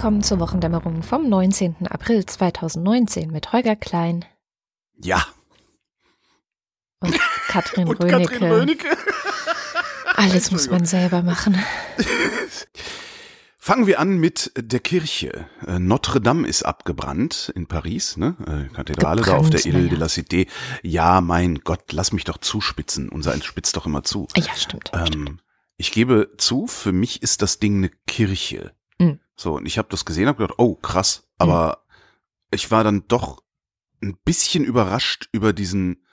Willkommen zur Wochendämmerung vom 19. April 2019 mit Holger Klein Ja. und Katrin Und Rönecke. Katrin Rönecke. Alles muss man selber machen. Fangen wir an mit der Kirche. Äh, Notre Dame ist abgebrannt in Paris, ne? Äh, Kathedrale da auf der Gebrannt, Ile de naja. la Cité. Ja, mein Gott, lass mich doch zuspitzen. Unser eins spitzt doch immer zu. Ja, stimmt. Ähm, ich gebe zu, für mich ist das Ding eine Kirche. Mhm. So, und ich habe das gesehen, habe gedacht, oh, krass. Aber ich war dann doch ein bisschen überrascht über diesen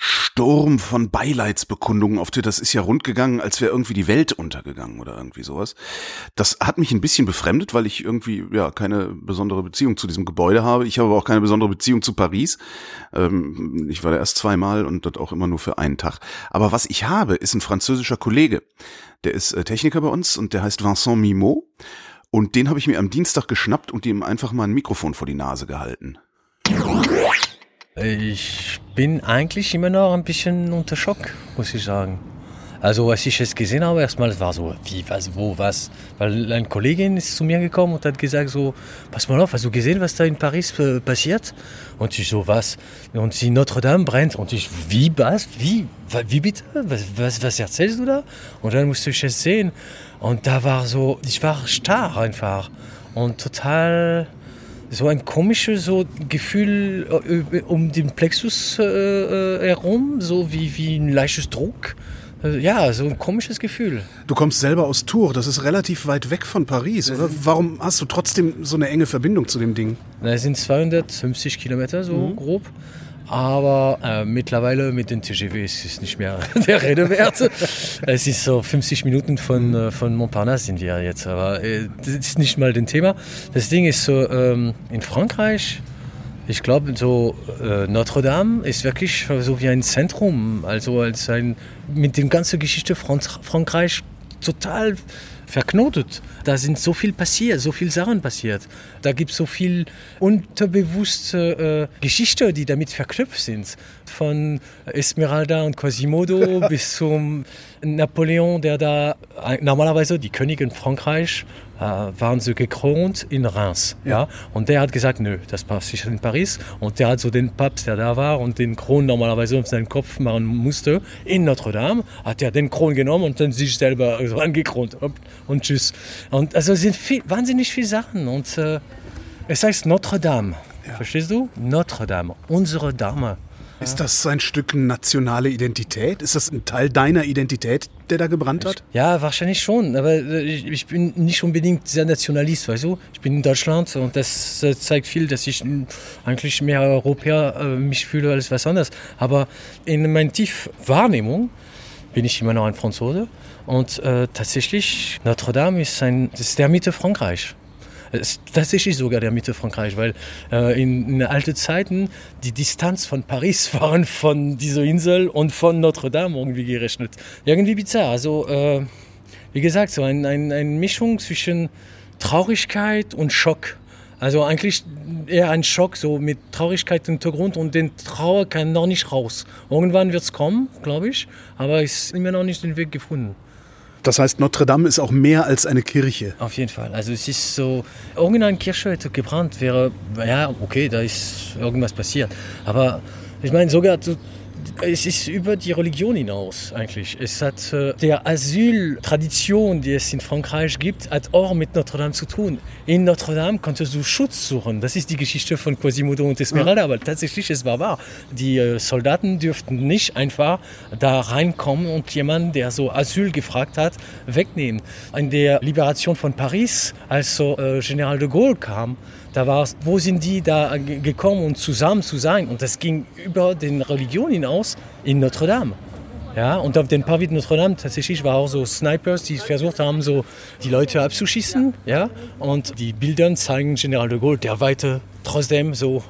Sturm von Beileidsbekundungen auf Twitter. Das ist ja rundgegangen, als wäre irgendwie die Welt untergegangen oder irgendwie sowas. Das hat mich ein bisschen befremdet, weil ich irgendwie ja keine besondere Beziehung zu diesem Gebäude habe. Ich habe aber auch keine besondere Beziehung zu Paris. Ähm, ich war da erst zweimal und dort auch immer nur für einen Tag. Aber was ich habe, ist ein französischer Kollege. Der ist äh, Techniker bei uns und der heißt Vincent Mimot. Und den habe ich mir am Dienstag geschnappt und ihm einfach mal ein Mikrofon vor die Nase gehalten. Ich bin eigentlich immer noch ein bisschen unter Schock, muss ich sagen. Also als ich es gesehen habe, erstmal war so, wie, was, wo, was. Weil eine Kollegin ist zu mir gekommen und hat gesagt so, pass mal auf, hast du gesehen, was da in Paris äh, passiert? Und ich so, was? Und sie Notre Dame brennt. Und ich, wie, was? Wie? Wie bitte? Was, was, was erzählst du da? Und dann musste ich es sehen. Und da war so, ich war starr einfach. Und total so ein komisches so Gefühl äh, um den Plexus äh, äh, herum, so wie, wie ein leichtes Druck. Äh, Ja, so ein komisches Gefühl. Du kommst selber aus Tours, das ist relativ weit weg von Paris, oder? Warum hast du trotzdem so eine enge Verbindung zu dem Ding? Das sind 250 Kilometer so grob. Aber äh, mittlerweile mit den TGV ist es nicht mehr der Rede wert. es ist so 50 Minuten von, äh, von Montparnasse sind wir jetzt. Aber äh, das ist nicht mal das Thema. Das Ding ist so, ähm, in Frankreich, ich glaube, so äh, Notre Dame ist wirklich so wie ein Zentrum. Also als ein, mit der ganzen Geschichte von Frankreich total verknotet. Da sind so viel passiert, so viel Sachen passiert. Da gibt es so viel unterbewusste äh, Geschichte, die damit verknüpft sind. Von Esmeralda und Quasimodo bis zum Napoleon, der da äh, normalerweise die Königin Frankreich waren sie gekrönt in Reims. Ja. Und der hat gesagt, nö, das passiert in Paris. Und der hat so den Papst, der da war und den Kron normalerweise auf seinen Kopf machen musste, in Notre Dame, hat er den Kron genommen und dann sich selber so angekront. Und tschüss. Und also es sind viel, wahnsinnig viele Sachen. Und äh, es heißt Notre Dame. Verstehst du? Notre Dame. Unsere Dame. Ist das ein Stück nationale Identität? Ist das ein Teil deiner Identität, der da gebrannt hat? Ja, wahrscheinlich schon, aber äh, ich, bin nicht unbedingt sehr Nationalist, weißt du? Ich bin in Deutschland und das äh, zeigt viel, dass ich eigentlich mehr Europäer äh, mich fühle als was anderes. Aber in meiner Tiefwahrnehmung bin ich immer noch ein Franzose und äh, tatsächlich Notre Dame ist, ist der Mitte Frankreich. Tatsächlich sogar der Mitte Frankreich, weil äh, in, in alten Zeiten die Distanz von Paris waren von dieser Insel und von Notre Dame irgendwie gerechnet. Irgendwie bizarr. Also, äh, wie gesagt, so eine ein, ein Mischung zwischen Traurigkeit und Schock. Also eigentlich eher ein Schock, so mit Traurigkeit im Hintergrund und den Trauer kann noch nicht raus. Irgendwann wird es kommen, glaube ich, aber es ist immer noch nicht den Weg gefunden. Das heißt, Notre Dame ist auch mehr als eine Kirche. Auf jeden Fall. Also es ist so, irgendeine Kirche hätte gebrannt, wäre, ja, okay, da ist irgendwas passiert. Aber ich meine, sogar, so- es ist über die Religion hinaus eigentlich. Es hat äh, der Asyltradition, die es in Frankreich gibt, hat auch mit Notre Dame zu tun. In Notre Dame konntest du Schutz suchen. Das ist die Geschichte von Quasimodo und Esmeralda, aber tatsächlich, es war wahr. Die äh, Soldaten dürften nicht einfach da reinkommen und jemanden, der so Asyl gefragt hat, wegnehmen. In der Liberation von Paris, als so äh, General de Gaulle kam, da war es, wo sind die da ge- gekommen, um zusammen zu sein? Und das ging über den Religion hinaus in Notre Dame. Ja, und auf den Parvis de Notre Dame tatsächlich war auch so Snipers, die versucht haben, so die Leute abzuschießen. Ja, und die Bilder zeigen General de Gaulle, der weiter trotzdem so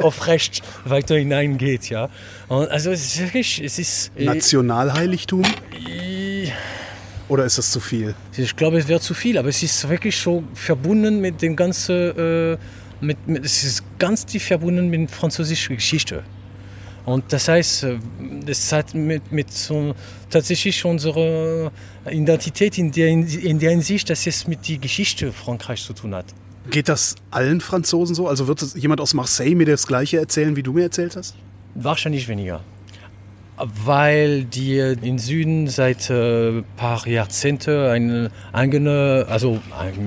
aufrecht weiter hineingeht. Ja, und also es ist wirklich, es ist. äh, Nationalheiligtum? äh, Oder ist das zu viel? Ich glaube, es wäre zu viel, aber es ist wirklich so verbunden mit dem ganzen, äh, mit, mit, es ist ganz tief verbunden mit französischer Geschichte. Und das heißt, äh, das hat mit, mit so tatsächlich unsere Identität in der, in der Hinsicht, dass es mit der Geschichte Frankreichs zu tun hat. Geht das allen Franzosen so? Also wird jemand aus Marseille mir das Gleiche erzählen, wie du mir erzählt hast? Wahrscheinlich weniger. Weil die im Süden seit ein äh, paar Jahrzehnte eine eigene, also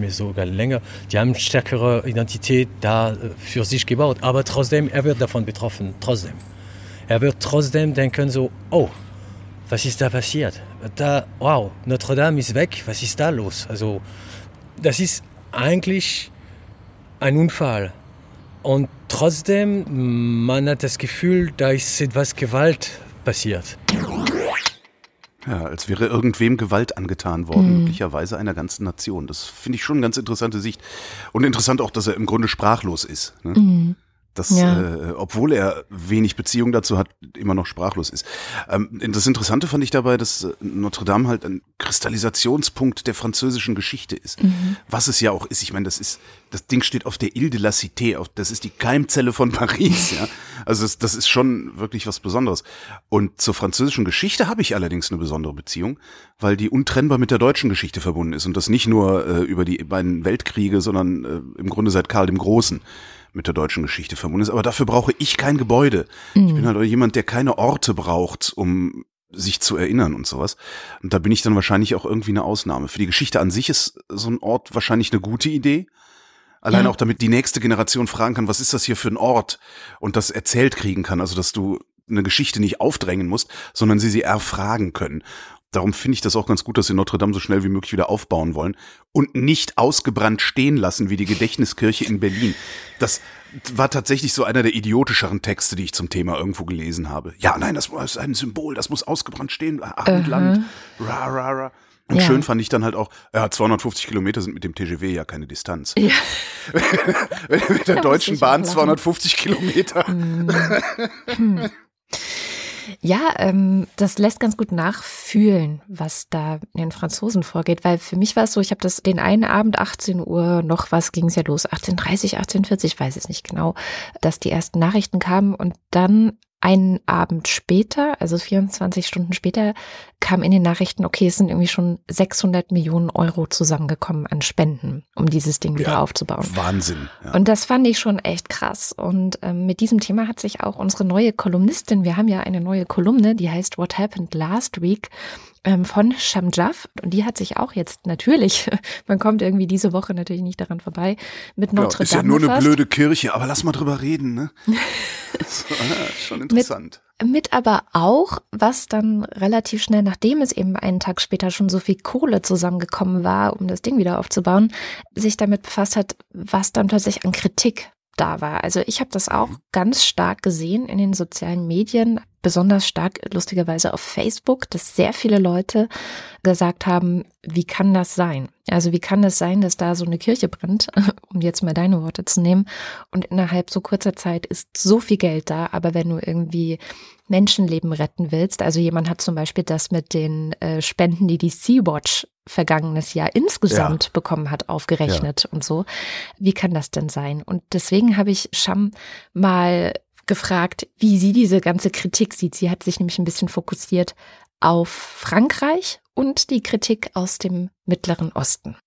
sogar länger, die haben stärkere Identität da äh, für sich gebaut. Aber trotzdem, er wird davon betroffen, trotzdem. Er wird trotzdem denken so, oh, was ist da passiert? Da, wow, Notre Dame ist weg, was ist da los? Also, das ist eigentlich ein Unfall. Und trotzdem, man hat das Gefühl, da ist etwas Gewalt passiert. Ja, als wäre irgendwem Gewalt angetan worden, mhm. möglicherweise einer ganzen Nation. Das finde ich schon eine ganz interessante Sicht. Und interessant auch, dass er im Grunde sprachlos ist. Ne? Mhm dass, ja. äh, obwohl er wenig Beziehung dazu hat, immer noch sprachlos ist. Ähm, das Interessante fand ich dabei, dass äh, Notre Dame halt ein Kristallisationspunkt der französischen Geschichte ist. Mhm. Was es ja auch ist. Ich meine, das ist, das Ding steht auf der Ile de la Cité, auf, das ist die Keimzelle von Paris, ja. Also das, das ist schon wirklich was Besonderes. Und zur französischen Geschichte habe ich allerdings eine besondere Beziehung, weil die untrennbar mit der deutschen Geschichte verbunden ist. Und das nicht nur äh, über die beiden Weltkriege, sondern äh, im Grunde seit Karl dem Großen mit der deutschen Geschichte verbunden ist. Aber dafür brauche ich kein Gebäude. Mhm. Ich bin halt jemand, der keine Orte braucht, um sich zu erinnern und sowas. Und da bin ich dann wahrscheinlich auch irgendwie eine Ausnahme. Für die Geschichte an sich ist so ein Ort wahrscheinlich eine gute Idee. Allein ja. auch damit die nächste Generation fragen kann, was ist das hier für ein Ort? Und das erzählt kriegen kann. Also, dass du eine Geschichte nicht aufdrängen musst, sondern sie sie erfragen können. Darum finde ich das auch ganz gut, dass sie Notre Dame so schnell wie möglich wieder aufbauen wollen und nicht ausgebrannt stehen lassen wie die Gedächtniskirche in Berlin. Das war tatsächlich so einer der idiotischeren Texte, die ich zum Thema irgendwo gelesen habe. Ja, nein, das ist ein Symbol, das muss ausgebrannt stehen, Abendland, uh -huh. ra, ra, ra. Und ja. schön fand ich dann halt auch, ja, 250 Kilometer sind mit dem TGW ja keine Distanz. Ja. mit der Deutschen Bahn 250 Kilometer. Hm. Ja, ähm, das lässt ganz gut nachfühlen, was da in den Franzosen vorgeht, weil für mich war es so, ich habe das den einen Abend 18 Uhr noch was ging es ja los, 18:30, 18:40, ich weiß es nicht genau, dass die ersten Nachrichten kamen und dann einen Abend später, also 24 Stunden später, kam in den Nachrichten, okay, es sind irgendwie schon 600 Millionen Euro zusammengekommen an Spenden, um dieses Ding wieder aufzubauen. Wahnsinn. Ja. Und das fand ich schon echt krass. Und ähm, mit diesem Thema hat sich auch unsere neue Kolumnistin, wir haben ja eine neue Kolumne, die heißt What Happened Last Week, von Shamjaf. Und die hat sich auch jetzt natürlich, man kommt irgendwie diese Woche natürlich nicht daran vorbei, mit Notre ja, Dame. Ist ja nur eine blöde Kirche, aber lass mal drüber reden, ne? so, schon interessant. Mit, mit aber auch, was dann relativ schnell, nachdem es eben einen Tag später schon so viel Kohle zusammengekommen war, um das Ding wieder aufzubauen, sich damit befasst hat, was dann plötzlich an Kritik da war. Also ich habe das auch mhm. ganz stark gesehen in den sozialen Medien, besonders stark lustigerweise auf Facebook, dass sehr viele Leute gesagt haben, wie kann das sein? Also wie kann es das sein, dass da so eine Kirche brennt, um jetzt mal deine Worte zu nehmen, und innerhalb so kurzer Zeit ist so viel Geld da, aber wenn du irgendwie Menschenleben retten willst, also jemand hat zum Beispiel das mit den äh, Spenden, die die Sea-Watch vergangenes Jahr insgesamt ja. bekommen hat, aufgerechnet ja. und so. Wie kann das denn sein? Und deswegen habe ich Sham mal gefragt, wie sie diese ganze Kritik sieht. Sie hat sich nämlich ein bisschen fokussiert auf Frankreich und die Kritik aus dem Mittleren Osten.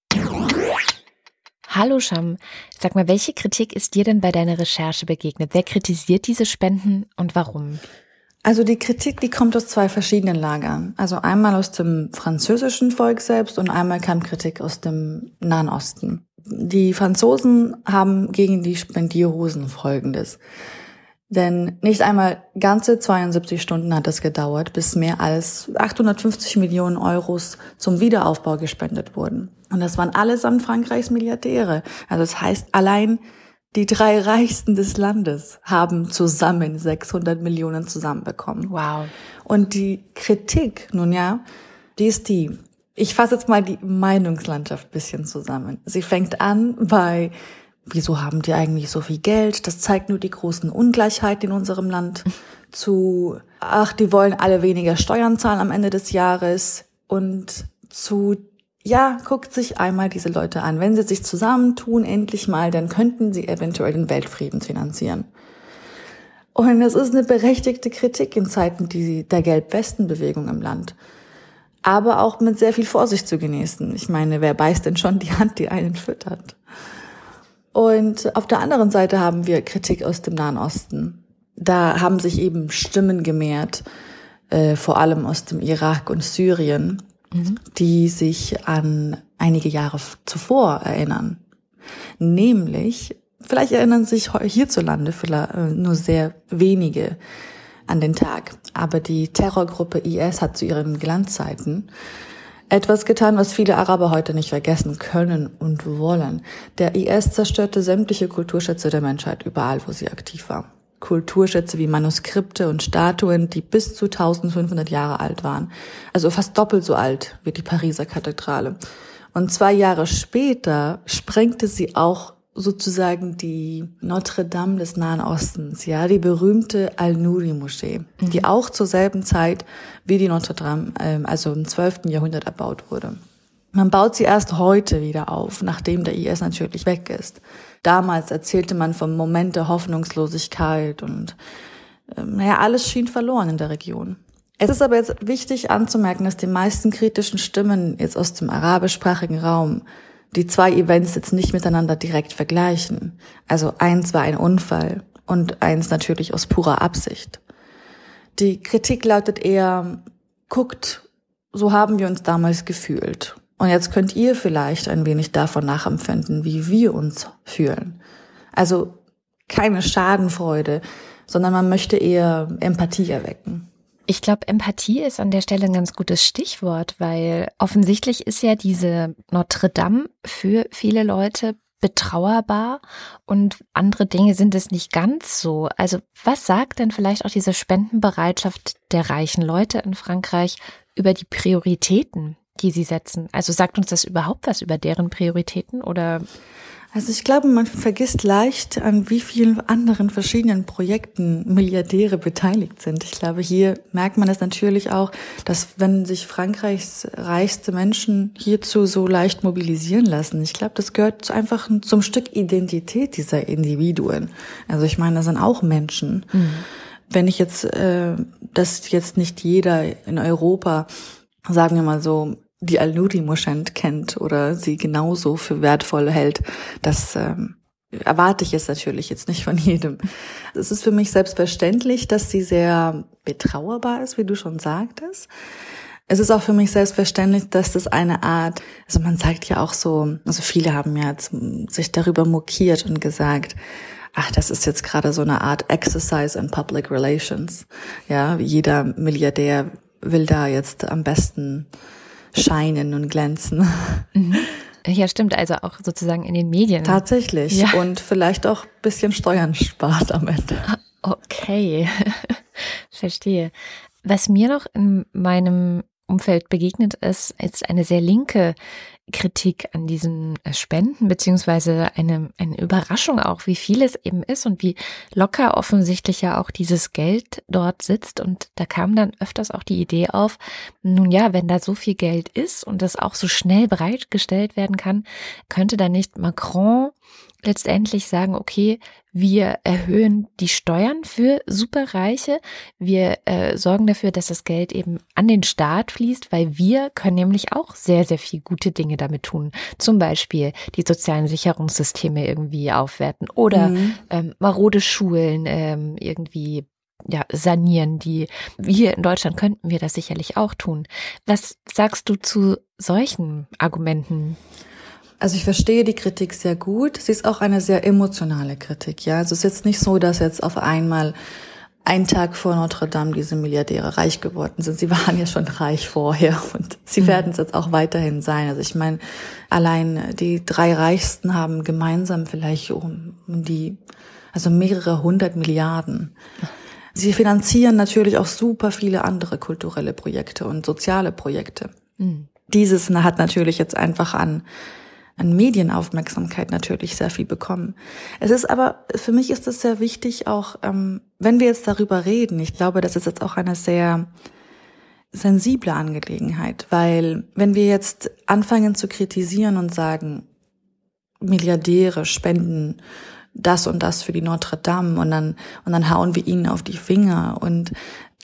Hallo Sham, sag mal, welche Kritik ist dir denn bei deiner Recherche begegnet? Wer kritisiert diese Spenden und warum? Also die Kritik, die kommt aus zwei verschiedenen Lagern. Also einmal aus dem französischen Volk selbst und einmal kam Kritik aus dem Nahen Osten. Die Franzosen haben gegen die Spendierhosen Folgendes. Denn nicht einmal ganze 72 Stunden hat es gedauert, bis mehr als 850 Millionen Euros zum Wiederaufbau gespendet wurden. Und das waren allesamt Frankreichs Milliardäre. Also das heißt, allein die drei Reichsten des Landes haben zusammen 600 Millionen zusammenbekommen. Wow. Und die Kritik, nun ja, die ist die. Ich fasse jetzt mal die Meinungslandschaft bisschen zusammen. Sie fängt an bei, wieso haben die eigentlich so viel Geld? Das zeigt nur die großen Ungleichheiten in unserem Land. Zu, ach, die wollen alle weniger Steuern zahlen am Ende des Jahres. Und zu ja, guckt sich einmal diese Leute an. Wenn sie sich zusammentun, endlich mal, dann könnten sie eventuell den Weltfrieden finanzieren. Und es ist eine berechtigte Kritik in Zeiten der Gelb-Westen-Bewegung im Land. Aber auch mit sehr viel Vorsicht zu genießen. Ich meine, wer beißt denn schon die Hand, die einen füttert? Und auf der anderen Seite haben wir Kritik aus dem Nahen Osten. Da haben sich eben Stimmen gemehrt, äh, vor allem aus dem Irak und Syrien, die sich an einige Jahre zuvor erinnern. Nämlich, vielleicht erinnern sich hierzulande äh, nur sehr wenige an den Tag, aber die Terrorgruppe IS hat zu ihren Glanzzeiten etwas getan, was viele Araber heute nicht vergessen können und wollen. Der IS zerstörte sämtliche Kulturschätze der Menschheit überall, wo sie aktiv war. Kulturschätze wie Manuskripte und Statuen, die bis zu 1500 Jahre alt waren. Also fast doppelt so alt wie die Pariser Kathedrale. Und zwei Jahre später sprengte sie auch sozusagen die Notre Dame des Nahen Ostens, ja, die berühmte Al-Nuri-Moschee, mhm. die auch zur selben Zeit wie die Notre Dame, ähm, also im 12. Jahrhundert erbaut wurde. Man baut sie erst heute wieder auf, nachdem der IS natürlich weg ist. Damals erzählte man vom Moment der Hoffnungslosigkeit und ähm, naja, alles schien verloren in der Region. Es ist aber jetzt wichtig anzumerken, dass die meisten kritischen Stimmen jetzt aus dem arabischsprachigen Raum die zwei Events jetzt nicht miteinander direkt vergleichen. Also eins war ein Unfall und eins natürlich aus purer Absicht. Die Kritik lautet eher, guckt, so haben wir uns damals gefühlt. Und jetzt könnt ihr vielleicht ein wenig davon nachempfinden, wie wir uns fühlen. Also keine Schadenfreude, sondern man möchte eher Empathie erwecken. Ich glaube, Empathie ist an der Stelle ein ganz gutes Stichwort, weil offensichtlich ist ja diese Notre Dame für viele Leute betrauerbar und andere Dinge sind es nicht ganz so. Also was sagt denn vielleicht auch diese Spendenbereitschaft der reichen Leute in Frankreich über die Prioritäten, die sie setzen? Also sagt uns das überhaupt was über deren Prioritäten oder? Also ich glaube, man vergisst leicht, an wie vielen anderen verschiedenen Projekten Milliardäre beteiligt sind. Ich glaube, hier merkt man es natürlich auch, dass wenn sich Frankreichs reichste Menschen hierzu so leicht mobilisieren lassen, ich glaube, das gehört einfach zum Stück Identität dieser Individuen. Also ich meine, das sind auch Menschen. Mhm. Wenn ich jetzt, äh, dass jetzt nicht jeder in Europa, sagen wir mal so, die Al-Nuri Moschent kennt oder sie genauso für wertvoll hält, das ähm, erwarte ich jetzt natürlich jetzt nicht von jedem. Es ist für mich selbstverständlich, dass sie sehr betrauerbar ist, wie du schon sagtest. Es ist auch für mich selbstverständlich, dass das eine Art, also man sagt ja auch so, also viele haben ja jetzt sich darüber mokiert und gesagt, ach, das ist jetzt gerade so eine Art Exercise in Public Relations. Ja, jeder Milliardär will da jetzt am besten scheinen und glänzen. Mhm. Ja, stimmt. Also auch sozusagen in den Medien. Tatsächlich. Ja. Und vielleicht auch bisschen Steuern spart am Ende. Ah, okay. Verstehe. Was mir noch in meinem Umfeld begegnet ist, ist eine sehr linke Kritik an diesen äh, Spenden, beziehungsweise eine, eine Überraschung auch, wie viel es eben ist und wie locker offensichtlich ja auch dieses Geld dort sitzt. Und da kam dann öfters auch die Idee auf, nun ja, wenn da so viel Geld ist und das auch so schnell bereitgestellt werden kann, könnte da nicht Macron letztendlich sagen, okay, wir erhöhen die Steuern für Superreiche, wir äh, sorgen dafür, dass das Geld eben an den Staat fließt, weil wir können nämlich auch sehr, sehr viel gute Dinge damit tun. Zum Beispiel die sozialen Sicherungssysteme irgendwie aufwerten oder mhm. ähm, marode Schulen ähm, irgendwie ja, sanieren, die wir in Deutschland könnten wir das sicherlich auch tun. Was sagst du zu solchen Argumenten? Also ich verstehe die Kritik sehr gut. Sie ist auch eine sehr emotionale Kritik. Ja, also es ist jetzt nicht so, dass jetzt auf einmal ein Tag vor Notre Dame diese Milliardäre reich geworden sind. Sie waren ja schon reich vorher und sie mhm. werden es jetzt auch weiterhin sein. Also ich meine, allein die drei Reichsten haben gemeinsam vielleicht um, die, also mehrere hundert Milliarden. Sie finanzieren natürlich auch super viele andere kulturelle Projekte und soziale Projekte. Mhm. Dieses hat natürlich jetzt einfach an an Medienaufmerksamkeit natürlich sehr viel bekommen. Es ist aber, für mich ist es sehr wichtig, auch ähm, wenn wir jetzt darüber reden, ich glaube, das ist jetzt auch eine sehr sensible Angelegenheit, weil wenn wir jetzt anfangen zu kritisieren und sagen, Milliardäre spenden das und das für die Notre Dame und dann, und dann hauen wir ihnen auf die Finger und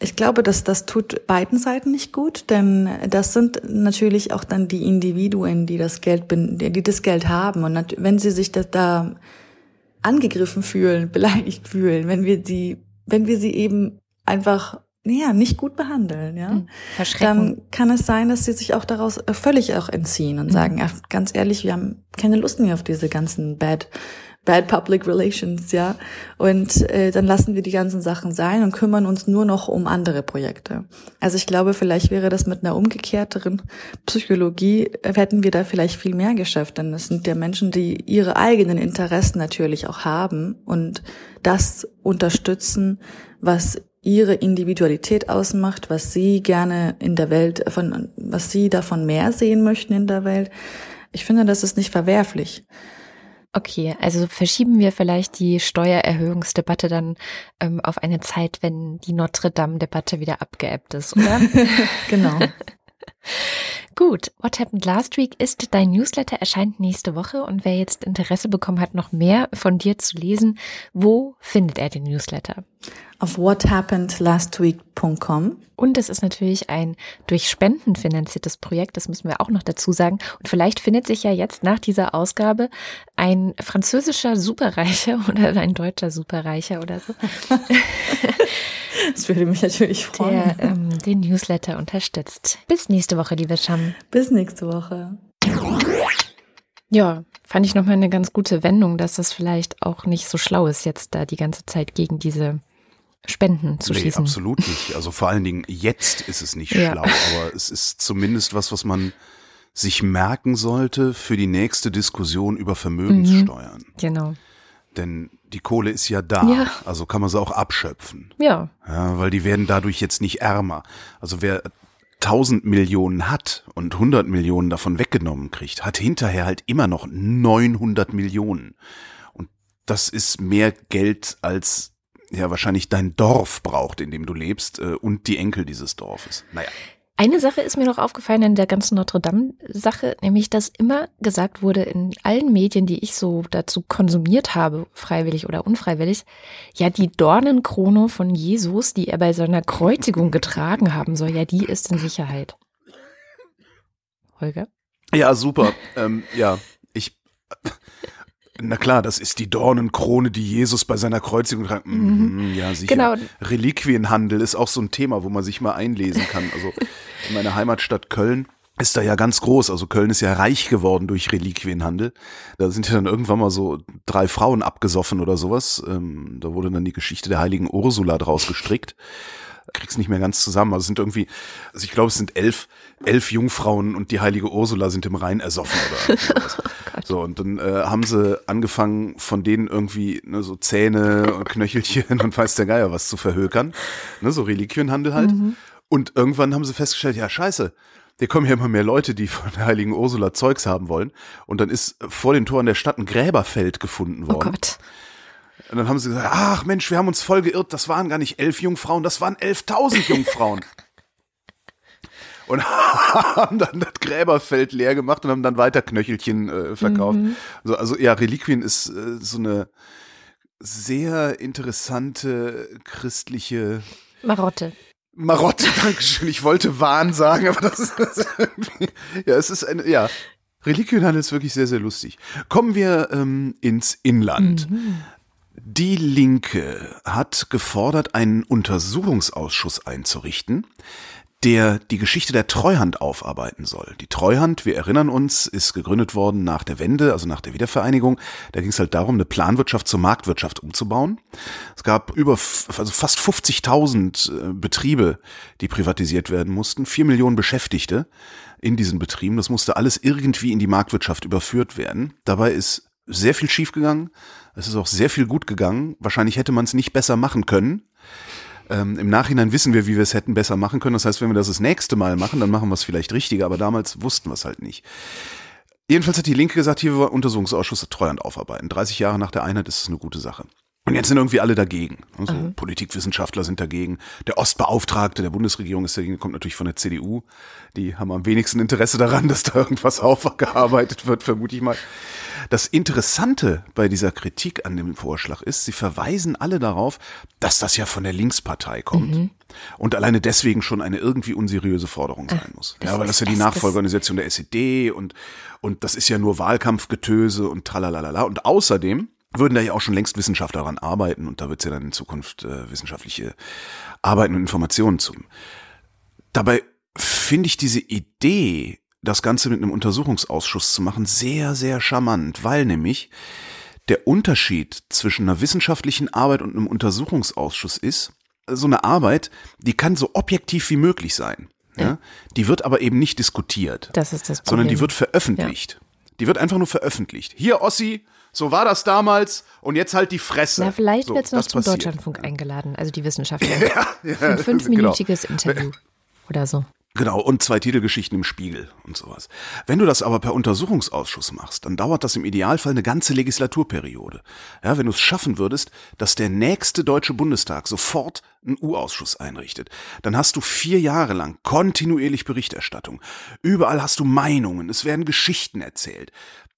ich glaube, dass das tut beiden Seiten nicht gut, denn das sind natürlich auch dann die Individuen, die das Geld, die das Geld haben. Und wenn sie sich das da angegriffen fühlen, beleidigt fühlen, wenn wir sie, wenn wir sie eben einfach ja, nicht gut behandeln, ja, hm, dann kann es sein, dass sie sich auch daraus völlig auch entziehen und mhm. sagen, ganz ehrlich, wir haben keine Lust mehr auf diese ganzen Bad Bad Public Relations, ja. Und äh, dann lassen wir die ganzen Sachen sein und kümmern uns nur noch um andere Projekte. Also ich glaube, vielleicht wäre das mit einer umgekehrteren Psychologie, äh, hätten wir da vielleicht viel mehr geschafft. Denn es sind ja Menschen, die ihre eigenen Interessen natürlich auch haben und das unterstützen, was ihre Individualität ausmacht, was sie gerne in der Welt, von, was sie davon mehr sehen möchten in der Welt. Ich finde, das ist nicht verwerflich. Okay, also verschieben wir vielleicht die Steuererhöhungsdebatte dann ähm, auf eine Zeit, wenn die Notre Dame-Debatte wieder abgeebbt ist, oder? genau. Gut, What Happened Last Week ist dein Newsletter, erscheint nächste Woche und wer jetzt Interesse bekommen hat, noch mehr von dir zu lesen, wo findet er den Newsletter? Auf whathappenedlastweek.com. Und es ist natürlich ein durch Spenden finanziertes Projekt, das müssen wir auch noch dazu sagen. Und vielleicht findet sich ja jetzt nach dieser Ausgabe ein französischer Superreicher oder ein deutscher Superreicher oder so. Das würde mich natürlich freuen. Der ähm, den Newsletter unterstützt. Bis nächste Woche, liebe Scham. Bis nächste Woche. Ja, fand ich nochmal eine ganz gute Wendung, dass das vielleicht auch nicht so schlau ist, jetzt da die ganze Zeit gegen diese Spenden zu nee, schießen. Absolut nicht. Also vor allen Dingen jetzt ist es nicht ja. schlau, aber es ist zumindest was, was man sich merken sollte für die nächste Diskussion über Vermögenssteuern. Mhm, genau. Denn die Kohle ist ja da, ja. also kann man sie auch abschöpfen. Ja. ja. Weil die werden dadurch jetzt nicht ärmer. Also wer 1000 Millionen hat und 100 Millionen davon weggenommen kriegt, hat hinterher halt immer noch 900 Millionen. Und das ist mehr Geld als ja wahrscheinlich dein Dorf braucht, in dem du lebst äh, und die Enkel dieses Dorfes. Naja. Eine Sache ist mir noch aufgefallen in der ganzen Notre Dame-Sache, nämlich dass immer gesagt wurde in allen Medien, die ich so dazu konsumiert habe, freiwillig oder unfreiwillig, ja, die Dornenkrone von Jesus, die er bei seiner Kreuzigung getragen haben soll, ja, die ist in Sicherheit. Holger? Ja, super. ähm, ja, ich. Na klar, das ist die Dornenkrone, die Jesus bei seiner Kreuzigung tragt. Mhm. Ja, sicher. Genau. Reliquienhandel ist auch so ein Thema, wo man sich mal einlesen kann. Also in meiner Heimatstadt Köln ist da ja ganz groß. Also Köln ist ja reich geworden durch Reliquienhandel. Da sind ja dann irgendwann mal so drei Frauen abgesoffen oder sowas. Ähm, da wurde dann die Geschichte der heiligen Ursula draus gestrickt krieg's nicht mehr ganz zusammen. Also es sind irgendwie, also ich glaube, es sind elf, elf Jungfrauen und die heilige Ursula sind im Rhein ersoffen oder oh so. Und dann äh, haben sie angefangen, von denen irgendwie ne, so Zähne und Knöchelchen und weiß der Geier was zu verhökern. Ne, so Reliquienhandel halt. Mhm. Und irgendwann haben sie festgestellt, ja, scheiße, hier kommen ja immer mehr Leute, die von der heiligen Ursula Zeugs haben wollen. Und dann ist vor den Toren der Stadt ein Gräberfeld gefunden worden. Oh Gott. Und dann haben sie gesagt, ach Mensch, wir haben uns voll geirrt, das waren gar nicht elf Jungfrauen, das waren elftausend Jungfrauen. und haben dann das Gräberfeld leer gemacht und haben dann weiter Knöchelchen äh, verkauft. Mhm. Also, also ja, Reliquien ist äh, so eine sehr interessante christliche Marotte. Marotte, Dankeschön. Ich wollte Wahn sagen, aber das ist, das ist irgendwie, ja, es ist eine, ja, Reliquienhandel ist wirklich sehr, sehr lustig. Kommen wir ähm, ins Inland. Mhm. Die Linke hat gefordert, einen Untersuchungsausschuss einzurichten, der die Geschichte der Treuhand aufarbeiten soll. Die Treuhand, wir erinnern uns, ist gegründet worden nach der Wende, also nach der Wiedervereinigung. Da ging es halt darum, eine Planwirtschaft zur Marktwirtschaft umzubauen. Es gab über also fast 50.000 äh, Betriebe, die privatisiert werden mussten, vier Millionen Beschäftigte in diesen Betrieben. Das musste alles irgendwie in die Marktwirtschaft überführt werden. Dabei ist sehr viel schiefgegangen. Es ist auch sehr viel gut gegangen. Wahrscheinlich hätte man es nicht besser machen können. Ähm, Im Nachhinein wissen wir, wie wir es hätten besser machen können. Das heißt, wenn wir das das nächste Mal machen, dann machen wir es vielleicht richtiger, aber damals wussten wir es halt nicht. Jedenfalls hat die Linke gesagt, hier wir Untersuchungsausschuss Treuhand aufarbeiten. 30 Jahre nach der Einheit ist es eine gute Sache. Und jetzt sind irgendwie alle dagegen. Also mhm. Politikwissenschaftler sind dagegen. Der Ostbeauftragte der Bundesregierung ist dagegen, kommt natürlich von der CDU. Die haben am wenigsten Interesse daran, dass da irgendwas aufgearbeitet wird, vermute ich mal. Das Interessante bei dieser Kritik an dem Vorschlag ist, sie verweisen alle darauf, dass das ja von der Linkspartei kommt. Mhm. Und alleine deswegen schon eine irgendwie unseriöse Forderung sein muss. ja, weil das ist ja die Nachfolgeorganisation der SED und, und das ist ja nur Wahlkampfgetöse und tralalala. Und außerdem würden da ja auch schon längst Wissenschaftler daran arbeiten und da wird es ja dann in Zukunft äh, wissenschaftliche Arbeiten und Informationen zum. Dabei finde ich diese Idee, das Ganze mit einem Untersuchungsausschuss zu machen, sehr, sehr charmant, weil nämlich der Unterschied zwischen einer wissenschaftlichen Arbeit und einem Untersuchungsausschuss ist, so eine Arbeit, die kann so objektiv wie möglich sein. Ja? Die wird aber eben nicht diskutiert. Das ist das Problem. Sondern die wird veröffentlicht. Ja. Die wird einfach nur veröffentlicht. Hier, Ossi, so war das damals und jetzt halt die Fresse. Na, vielleicht so, wird es noch zum passiert. Deutschlandfunk eingeladen, also die Wissenschaftler. ja, ja, Ein fünfminütiges genau. Interview oder so. Genau, und zwei Titelgeschichten im Spiegel und sowas. Wenn du das aber per Untersuchungsausschuss machst, dann dauert das im Idealfall eine ganze Legislaturperiode. Ja, wenn du es schaffen würdest, dass der nächste Deutsche Bundestag sofort einen U-Ausschuss einrichtet, dann hast du vier Jahre lang kontinuierlich Berichterstattung. Überall hast du Meinungen, es werden Geschichten erzählt.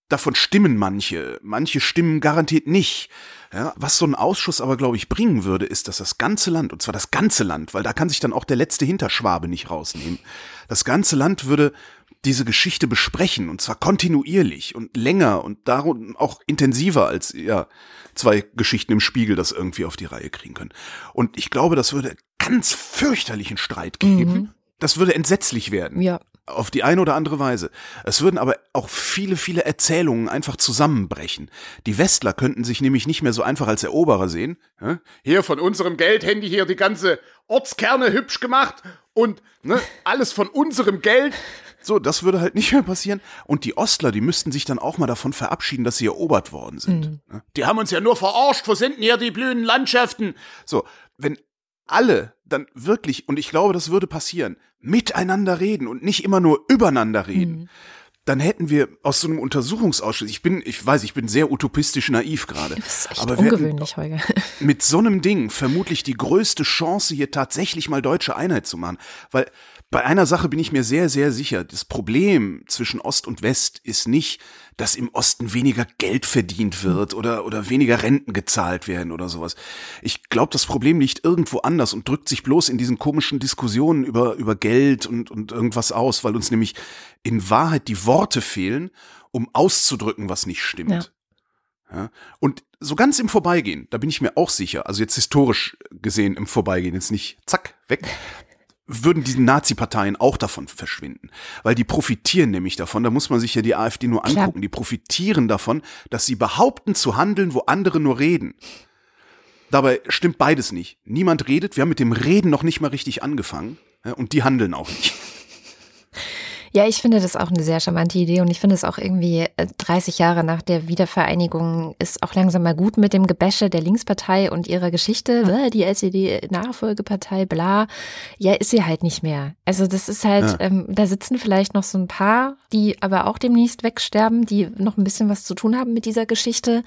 Davon stimmen manche, manche stimmen garantiert nicht. Ja, was so ein Ausschuss aber, glaube ich, bringen würde, ist, dass das ganze Land, und zwar das ganze Land, weil da kann sich dann auch der letzte Hinterschwabe nicht rausnehmen, das ganze Land würde diese Geschichte besprechen, und zwar kontinuierlich und länger und darum auch intensiver als ja zwei Geschichten im Spiegel das irgendwie auf die Reihe kriegen können. Und ich glaube, das würde ganz fürchterlichen Streit geben. Mhm. Das würde entsetzlich werden. Ja auf die eine oder andere Weise. Es würden aber auch viele, viele Erzählungen einfach zusammenbrechen. Die Westler könnten sich nämlich nicht mehr so einfach als Eroberer sehen. Hier von unserem Geld hätten die hier die ganze Ortskerne hübsch gemacht und ne, alles von unserem Geld. So, das würde halt nicht mehr passieren. Und die Ostler, die müssten sich dann auch mal davon verabschieden, dass sie erobert worden sind. Mhm. Die haben uns ja nur verarscht, wo sind denn hier die blühenden Landschaften? So, wenn alle dann wirklich, und ich glaube, das würde passieren, miteinander reden und nicht immer nur übereinander reden, mhm. dann hätten wir aus so einem Untersuchungsausschuss, ich bin, ich weiß, ich bin sehr utopistisch naiv gerade, aber wir ungewöhnlich, Holger. mit so einem Ding vermutlich die größte Chance, hier tatsächlich mal deutsche Einheit zu machen, weil bei einer Sache bin ich mir sehr, sehr sicher. Das Problem zwischen Ost und West ist nicht, dass im Osten weniger Geld verdient wird oder, oder weniger Renten gezahlt werden oder sowas. Ich glaube, das Problem liegt irgendwo anders und drückt sich bloß in diesen komischen Diskussionen über, über Geld und, und irgendwas aus, weil uns nämlich in Wahrheit die Worte fehlen, um auszudrücken, was nicht stimmt. Ja. Ja. Und so ganz im Vorbeigehen, da bin ich mir auch sicher, also jetzt historisch gesehen im Vorbeigehen, jetzt nicht zack, weg, würden diese Nazi-Parteien auch davon verschwinden. Weil die profitieren nämlich davon, da muss man sich ja die AfD nur angucken, Klar. die profitieren davon, dass sie behaupten zu handeln, wo andere nur reden. Dabei stimmt beides nicht. Niemand redet, wir haben mit dem Reden noch nicht mal richtig angefangen und die handeln auch nicht. Ja, ich finde das auch eine sehr charmante Idee und ich finde es auch irgendwie 30 äh, Jahre nach der Wiedervereinigung ist auch langsam mal gut mit dem Gebäsche der Linkspartei und ihrer Geschichte, die SED-Nachfolgepartei, bla. Ja, ist sie halt nicht mehr. Also das ist halt, ja. ähm, da sitzen vielleicht noch so ein paar, die aber auch demnächst wegsterben, die noch ein bisschen was zu tun haben mit dieser Geschichte.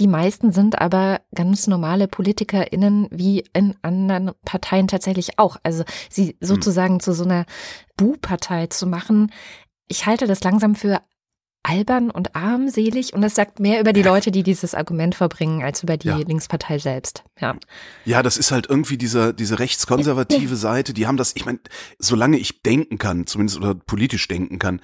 Die meisten sind aber ganz normale PolitikerInnen wie in anderen Parteien tatsächlich auch. Also sie hm. sozusagen hm. zu so einer Bu-Partei zu machen. Ich halte das langsam für albern und armselig und es sagt mehr über die Leute, die dieses Argument verbringen, als über die ja. Linkspartei selbst. Ja. Ja, das ist halt irgendwie diese, diese rechtskonservative Seite, die haben das, ich meine, solange ich denken kann, zumindest oder politisch denken kann,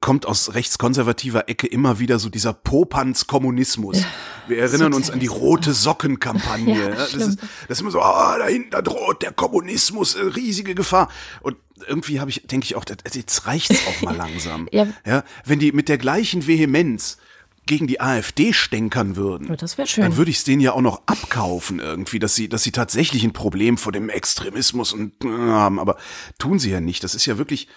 kommt aus rechtskonservativer Ecke immer wieder so dieser Popanz-Kommunismus. Ja, Wir erinnern uns an die rote Socken-Kampagne. Ja, das, ist, das ist immer so, ah, oh, da hinten da droht der Kommunismus, äh, riesige Gefahr. Und irgendwie habe ich, denke ich auch, jetzt reicht's auch mal langsam. ja. ja. Wenn die mit der gleichen Vehemenz gegen die AfD stänkern würden, schön. dann würde ich es denen ja auch noch abkaufen irgendwie, dass sie, dass sie tatsächlich ein Problem vor dem Extremismus und haben. Aber tun sie ja nicht. Das ist ja wirklich,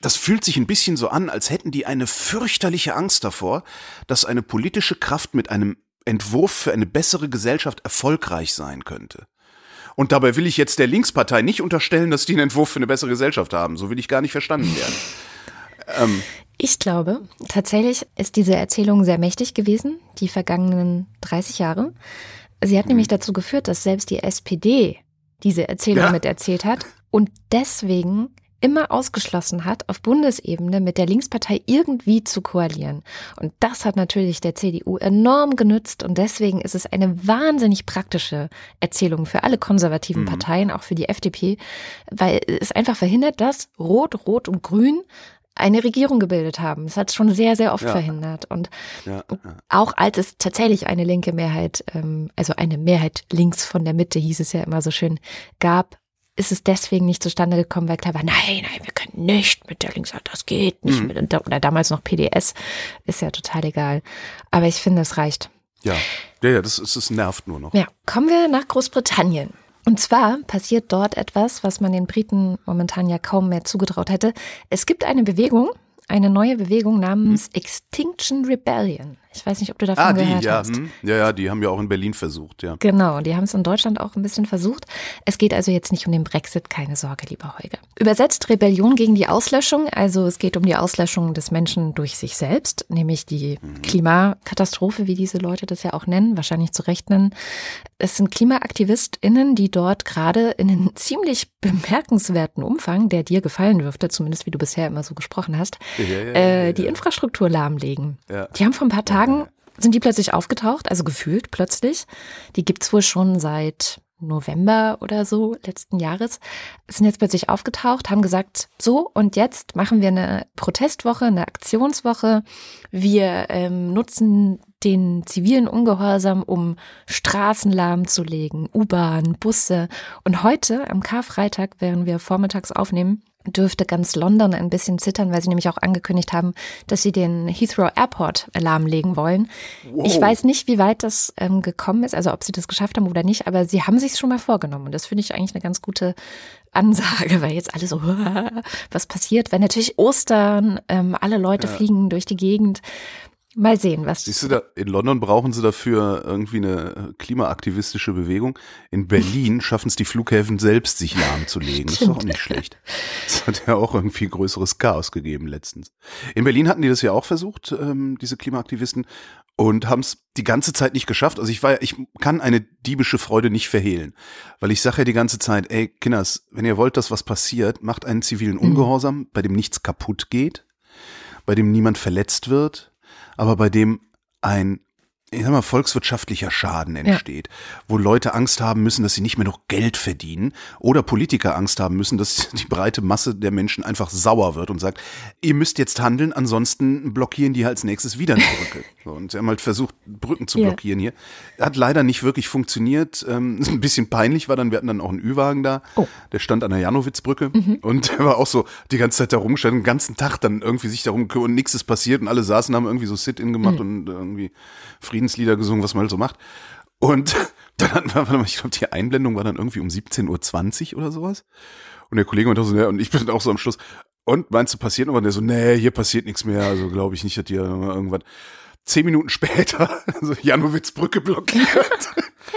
das fühlt sich ein bisschen so an, als hätten die eine fürchterliche Angst davor, dass eine politische Kraft mit einem Entwurf für eine bessere Gesellschaft erfolgreich sein könnte. Und dabei will ich jetzt der Linkspartei nicht unterstellen, dass die einen Entwurf für eine bessere Gesellschaft haben. So will ich gar nicht verstanden werden. ähm, ich glaube, tatsächlich ist diese Erzählung sehr mächtig gewesen, die vergangenen 30 Jahre. Sie hat nämlich dazu geführt, dass selbst die SPD diese Erzählung Ja. miterzählt hat und deswegen immer ausgeschlossen hat, auf Bundesebene mit der Linkspartei irgendwie zu koalieren. Und das hat natürlich der CDU enorm genützt und deswegen ist es eine wahnsinnig praktische Erzählung für alle konservativen Mhm. Parteien, auch für die FDP, weil es einfach verhindert, dass Rot, Rot und Grün eine Regierung gebildet haben. Das hat es schon sehr, sehr oft Ja. verhindert. Und Ja, ja. auch als es tatsächlich eine linke Mehrheit, ähm, also eine Mehrheit links von der Mitte, hieß es ja immer so schön, gab, ist es deswegen nicht zustande gekommen, weil klar war, nein, nein, wir können nicht mit der Linksseite, das geht nicht Mhm. mit, oder damals noch PDS, ist ja total egal. Aber ich finde, es reicht. ja. ja, ja das, ist, das nervt nur noch. Ja, kommen wir nach Großbritannien. Und zwar passiert dort etwas, was man den Briten momentan ja kaum mehr zugetraut hätte. Es gibt eine Bewegung, eine neue Bewegung namens Extinction Rebellion. Ich weiß nicht, ob du davon Ah, die, gehört ja, hast. hm, ja, ja, die haben ja auch in Berlin versucht, ja. Genau, die haben es in Deutschland auch ein bisschen versucht. Es geht also jetzt nicht um den Brexit, keine Sorge, lieber Holger. Übersetzt Rebellion gegen die Auslöschung, also es geht um die Auslöschung des Menschen durch sich selbst, nämlich die Klimakatastrophe, wie diese Leute das ja auch nennen, wahrscheinlich zu Recht nennen. Es sind KlimaaktivistInnen, die dort gerade in einem ziemlich bemerkenswerten Umfang, der dir gefallen dürfte, zumindest wie du bisher immer so gesprochen hast, Ja, ja, ja, äh, die. Infrastruktur lahmlegen. Die haben vor ein paar Tagen, sind die plötzlich aufgetaucht, also gefühlt plötzlich. Die gibt's wohl schon seit November oder so letzten Jahres, sind jetzt plötzlich aufgetaucht, haben gesagt, so und jetzt machen wir eine Protestwoche, eine Aktionswoche. Wir ähm, nutzen den zivilen Ungehorsam, um Straßen lahmzulegen, U-Bahn, Busse. Und heute, am Karfreitag, während wir vormittags aufnehmen, dürfte ganz London ein bisschen zittern, weil sie nämlich auch angekündigt haben, dass sie den Heathrow Airport lahmlegen wollen. Ich weiß nicht, wie weit das ähm, gekommen ist, also ob sie das geschafft haben oder nicht, aber sie haben sich schon mal vorgenommen und das finde ich eigentlich eine ganz gute Ansage, weil jetzt alle so, was passiert, wenn natürlich Ostern, ähm, alle Leute fliegen durch die Gegend. Mal sehen, was. Siehst du da, in London brauchen sie dafür irgendwie eine klimaaktivistische Bewegung. In Berlin schaffen es die Flughäfen selbst, sich lahmzulegen. Das ist doch auch nicht schlecht. Das hat ja auch irgendwie größeres Chaos gegeben letztens. In Berlin hatten die das ja auch versucht, ähm, diese Klimaaktivisten, und haben es die ganze Zeit nicht geschafft. Also ich war, ich kann eine diebische Freude nicht verhehlen, weil ich sage ja die ganze Zeit, ey Kinders, wenn ihr wollt, dass was passiert, macht einen zivilen Ungehorsam, bei dem nichts kaputt geht, bei dem niemand verletzt wird, aber bei dem ein ich sag mal, volkswirtschaftlicher Schaden entsteht, wo Leute Angst haben müssen, dass sie nicht mehr noch Geld verdienen oder Politiker Angst haben müssen, dass die breite Masse der Menschen einfach sauer wird und sagt, ihr müsst jetzt handeln, ansonsten blockieren die halt als nächstes wieder eine Brücke. So, und sie haben halt versucht, Brücken zu Ja. blockieren hier. Hat leider nicht wirklich funktioniert. Ähm, ein bisschen peinlich war dann, wir hatten dann auch einen Ü-Wagen da, Oh. der stand an der Janowitzbrücke und der war auch so die ganze Zeit da rumgestanden, den ganzen Tag dann irgendwie sich darum und nichts ist passiert und alle saßen, haben irgendwie so Sit-In gemacht und irgendwie Friedenslieder gesungen, was man halt so macht. Und dann hatten wir, ich glaube, die Einblendung war dann irgendwie um 17.20 Uhr oder sowas. Und der Kollege meinte so, ja, und ich bin dann auch so am Schluss, und meinst du, passiert noch was? Und der so, nee, hier passiert nichts mehr, also glaube ich nicht, dass hier irgendwas. Zehn Minuten später, also Janowitzbrücke blockiert.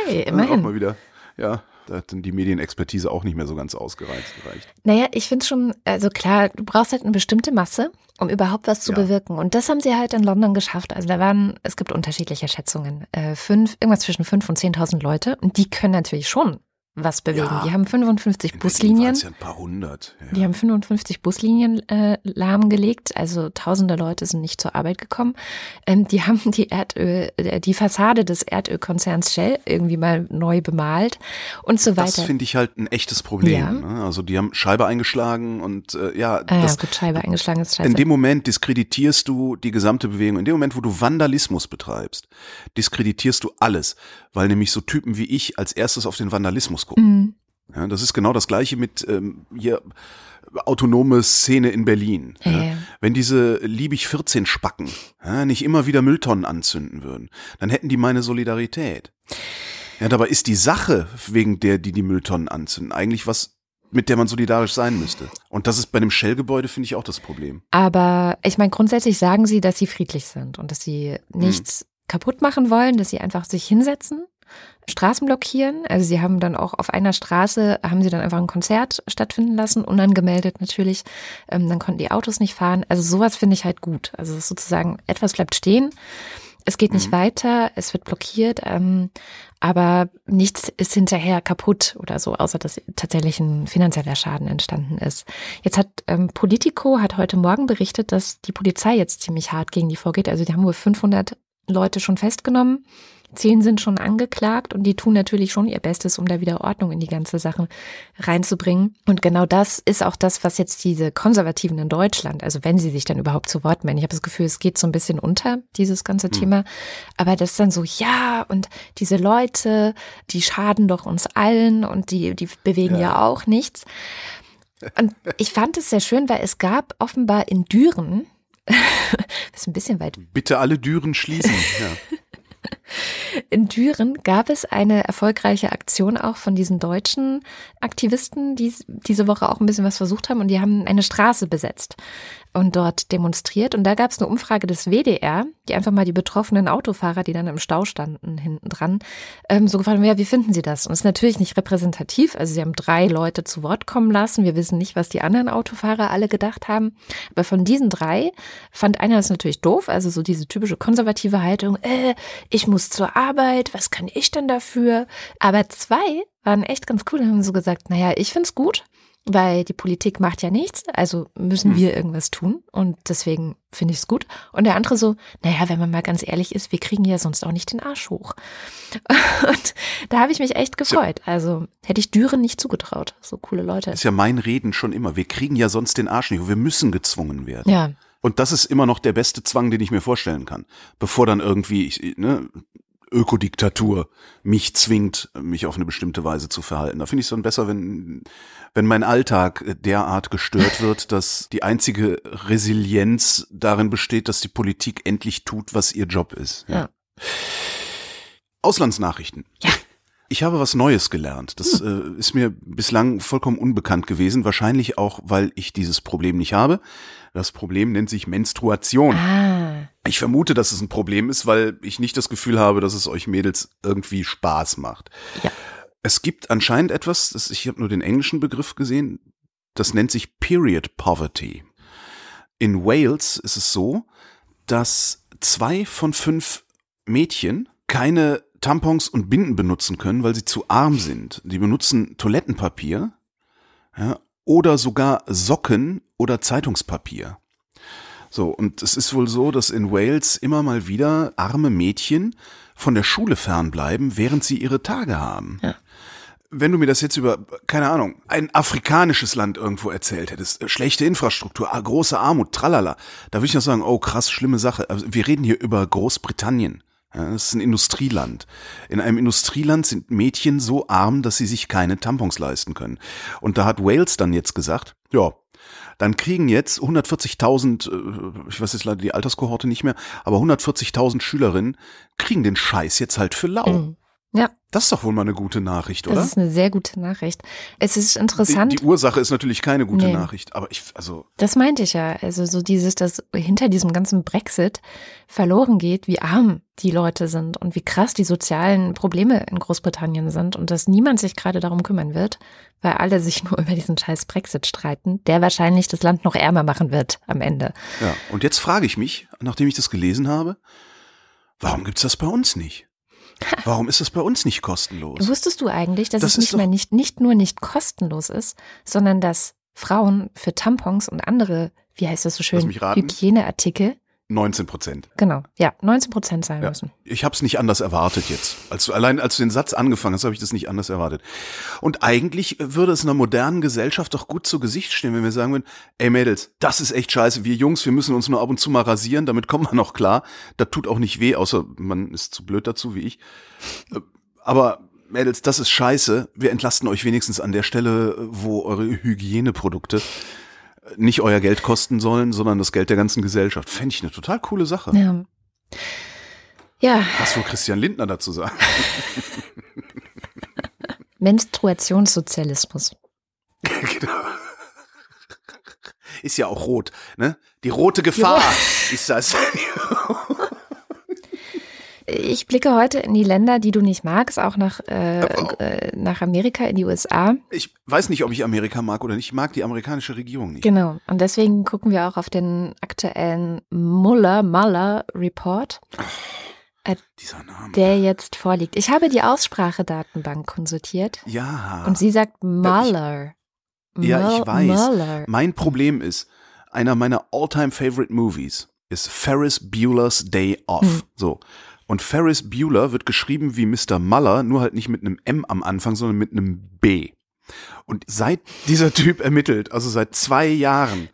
Hey, Dann auch immerhin. mal wieder, ja, da hat dann die Medienexpertise auch nicht mehr so ganz ausgereizt gereicht. Naja, ich finde schon, also klar, du brauchst halt eine bestimmte Masse, um überhaupt was zu Ja. bewirken. Und das haben sie halt in London geschafft. Also da waren, es gibt unterschiedliche Schätzungen, äh, fünf, irgendwas zwischen fünf und 10.000 Leute. Und die können natürlich schon was bewegen. Ja. Die haben 55 In Berlin Buslinien. ja ein paar hundert. Ja. Die haben 55 Buslinien äh, lahmgelegt, also tausende Leute sind nicht zur Arbeit gekommen. Ähm, die haben die Erdöl, äh, die Fassade des Erdölkonzerns Shell irgendwie mal neu bemalt und so das weiter. finde ich halt ein echtes Problem. Ja. Ne? Also die haben Scheibe eingeschlagen und äh, ja, Ah, ja, das, gut, Scheibe eingeschlagen ist scheiße. in dem Moment diskreditierst du die gesamte Bewegung. In dem Moment, wo du Vandalismus betreibst, diskreditierst du alles, weil nämlich so Typen wie ich als erstes auf den Vandalismus gucken. Mhm. Ja, das ist genau das gleiche mit ähm, hier autonome Szene in Berlin. Ja, Ja. Wenn diese liebig 14 Spacken nicht immer wieder Mülltonnen anzünden würden, dann hätten die meine Solidarität. Ja, dabei ist die Sache, wegen der die die Mülltonnen anzünden, eigentlich was, mit der man solidarisch sein müsste. Und das ist bei einem Shell-Gebäude, finde ich, auch das Problem. Aber ich meine, grundsätzlich sagen sie, dass sie friedlich sind und dass sie nichts kaputt machen wollen, dass sie einfach sich hinsetzen, Straßen blockieren. Also sie haben dann auch auf einer Straße, haben sie dann einfach ein Konzert stattfinden lassen, unangemeldet natürlich. Ähm, dann konnten die Autos nicht fahren. Also sowas finde ich halt gut. Also sozusagen, etwas bleibt stehen. Es geht nicht Mhm. weiter, es wird blockiert, ähm, aber nichts ist hinterher kaputt oder so, außer dass tatsächlich ein finanzieller Schaden entstanden ist. Jetzt hat ähm, Politico hat heute Morgen berichtet, dass die Polizei jetzt ziemlich hart gegen die vorgeht. Also die haben wohl 500 Leute schon festgenommen. Zehn sind schon angeklagt und die tun natürlich schon ihr Bestes, um da wieder Ordnung in die ganze Sache reinzubringen. Und genau das ist auch das, was jetzt diese Konservativen in Deutschland, also wenn sie sich dann überhaupt zu Wort melden, ich habe das Gefühl, es geht so ein bisschen unter, dieses ganze Thema. Aber das ist dann so, ja, und diese Leute, die schaden doch uns allen und die, die bewegen ja, Ja. auch nichts. Und ich fand es sehr schön, weil es gab offenbar in Düren, das ist ein bisschen weit Bitte alle Düren schließen. Ja. In Düren gab es eine erfolgreiche Aktion auch von diesen deutschen Aktivisten, die diese Woche auch ein bisschen was versucht haben und die haben eine Straße besetzt und dort demonstriert. Und da gab es eine Umfrage des WDR, die einfach mal die betroffenen Autofahrer, die dann im Stau standen, hinten dran, ähm, so gefragt haben, ja, wie finden Sie das? Und es ist natürlich nicht repräsentativ. Also sie haben drei Leute zu Wort kommen lassen. Wir wissen nicht, was die anderen Autofahrer alle gedacht haben. Aber von diesen drei fand einer das natürlich doof. Also so diese typische konservative Haltung, äh, ich muss zur Arbeit, was kann ich denn dafür? Aber zwei waren echt ganz cool und haben so gesagt, naja, ich find's gut, weil die Politik macht ja nichts, also müssen Hm. wir irgendwas tun und deswegen finde ich es gut. Und der andere so, naja, wenn man mal ganz ehrlich ist, wir kriegen ja sonst auch nicht den Arsch hoch. Und da habe ich mich echt gefreut. Also hätte ich Düren nicht zugetraut. So coole Leute. Das ist ja mein Reden schon immer. Wir kriegen ja sonst den Arsch nicht. hoch. Wir müssen gezwungen werden. Ja, Und das ist immer noch der beste Zwang, den ich mir vorstellen kann. Bevor dann irgendwie ich, ne, Ökodiktatur mich zwingt, mich auf eine bestimmte Weise zu verhalten. Da finde ich es dann besser, wenn, wenn mein Alltag derart gestört wird, dass die einzige Resilienz darin besteht, dass die Politik endlich tut, was ihr Job ist. Ja. Auslandsnachrichten. Ja. Ich habe was Neues gelernt. Das äh, ist mir bislang vollkommen unbekannt gewesen. Wahrscheinlich auch, weil ich dieses Problem nicht habe. Das Problem nennt sich Menstruation. ah, Ich vermute, dass es ein Problem ist, weil ich nicht das Gefühl habe, dass es euch Mädels irgendwie Spaß macht. Ja. Es gibt anscheinend etwas, das, ich habe nur den englischen Begriff gesehen, das nennt sich Period Poverty. In Wales ist es so, dass zwei von fünf Mädchen keine Tampons und Binden benutzen können, weil sie zu arm sind. Die benutzen Toilettenpapier ja, oder sogar Socken oder Zeitungspapier. So, und es ist wohl so, dass in Wales immer mal wieder arme Mädchen von der Schule fernbleiben, während sie ihre Tage haben. Ja. Wenn du mir das jetzt über, keine Ahnung, ein afrikanisches Land irgendwo erzählt hättest, äh, schlechte Infrastruktur, große Armut, tralala, da würde ich noch sagen, oh krass, schlimme Sache. Also wir reden hier über Großbritannien. Das ist ein Industrieland. In einem Industrieland sind Mädchen so arm, dass sie sich keine Tampons leisten können. Und da hat Wales dann jetzt gesagt, ja, dann kriegen jetzt 140.000, äh, ich weiß jetzt leider die Alterskohorte nicht mehr, aber 140.000 Schülerinnen kriegen den Scheiß jetzt halt für lau. mm. Ja, Das ist doch wohl mal eine gute Nachricht, das oder? ist eine sehr gute Nachricht. Es ist Die, interessant. die Ursache ist natürlich keine gute Nee. Nachricht, aber ich, also, Das meinte ich ja. Also so dieses, dass hinter diesem ganzen Brexit verloren geht, wie arm die Leute sind und wie krass die sozialen Probleme in Großbritannien sind und dass niemand sich gerade darum kümmern wird, weil alle sich nur über diesen scheiß Brexit streiten, der wahrscheinlich das Land noch ärmer machen wird am Ende. ja. Und jetzt frage ich mich, nachdem ich das gelesen habe, warum gibt's das bei uns nicht? Warum ist das bei uns nicht kostenlos? Wusstest du eigentlich, dass Das es nicht mehr nicht, nicht nur nicht kostenlos ist, sondern dass Frauen für Tampons und andere, wie heißt das so schön. Hygieneartikel, 19 Prozent. genau, ja, 19 Prozent zahlen Ja. müssen. Ich habe es nicht anders erwartet jetzt. Als du, allein als du den Satz angefangen hast, habe ich das nicht anders erwartet. Und eigentlich würde es einer modernen Gesellschaft doch gut zu Gesicht stehen, wenn wir sagen würden, ey Mädels, das ist echt scheiße. Wir Jungs, wir müssen uns nur ab und zu mal rasieren, damit kommen wir noch klar. Das tut auch nicht weh, außer man ist zu blöd dazu wie ich. Aber Mädels, das ist scheiße. Wir entlasten euch wenigstens an der Stelle, wo eure Hygieneprodukte nicht euer Geld kosten sollen, sondern das Geld der ganzen Gesellschaft. Fände ich eine total coole Sache. Ja. Ja, Was will Christian Lindner dazu sagen? Menstruationssozialismus. genau. Ist ja auch rot, ne? Die rote Gefahr ist das. Ich blicke heute in die Länder, die du nicht magst, auch nach, äh, äh, nach Amerika, in die USA. Ich weiß nicht, ob ich Amerika mag oder nicht. Ich mag die amerikanische Regierung nicht. Genau. Und deswegen gucken wir auch auf den aktuellen Muller, Muller Report. Äh, Dieser Name. der jetzt vorliegt. Ich habe die Aussprachedatenbank konsultiert ja. und sie sagt Mueller. Ja, ich weiß. Mueller. Mein Problem ist, einer meiner all-time favorite movies ist Ferris Bueller's Day Off. Hm. So. Und Ferris Bueller wird geschrieben wie Mr. Muller, nur halt nicht mit einem M am Anfang, sondern mit einem B. Und seit dieser Typ ermittelt, also seit zwei Jahren,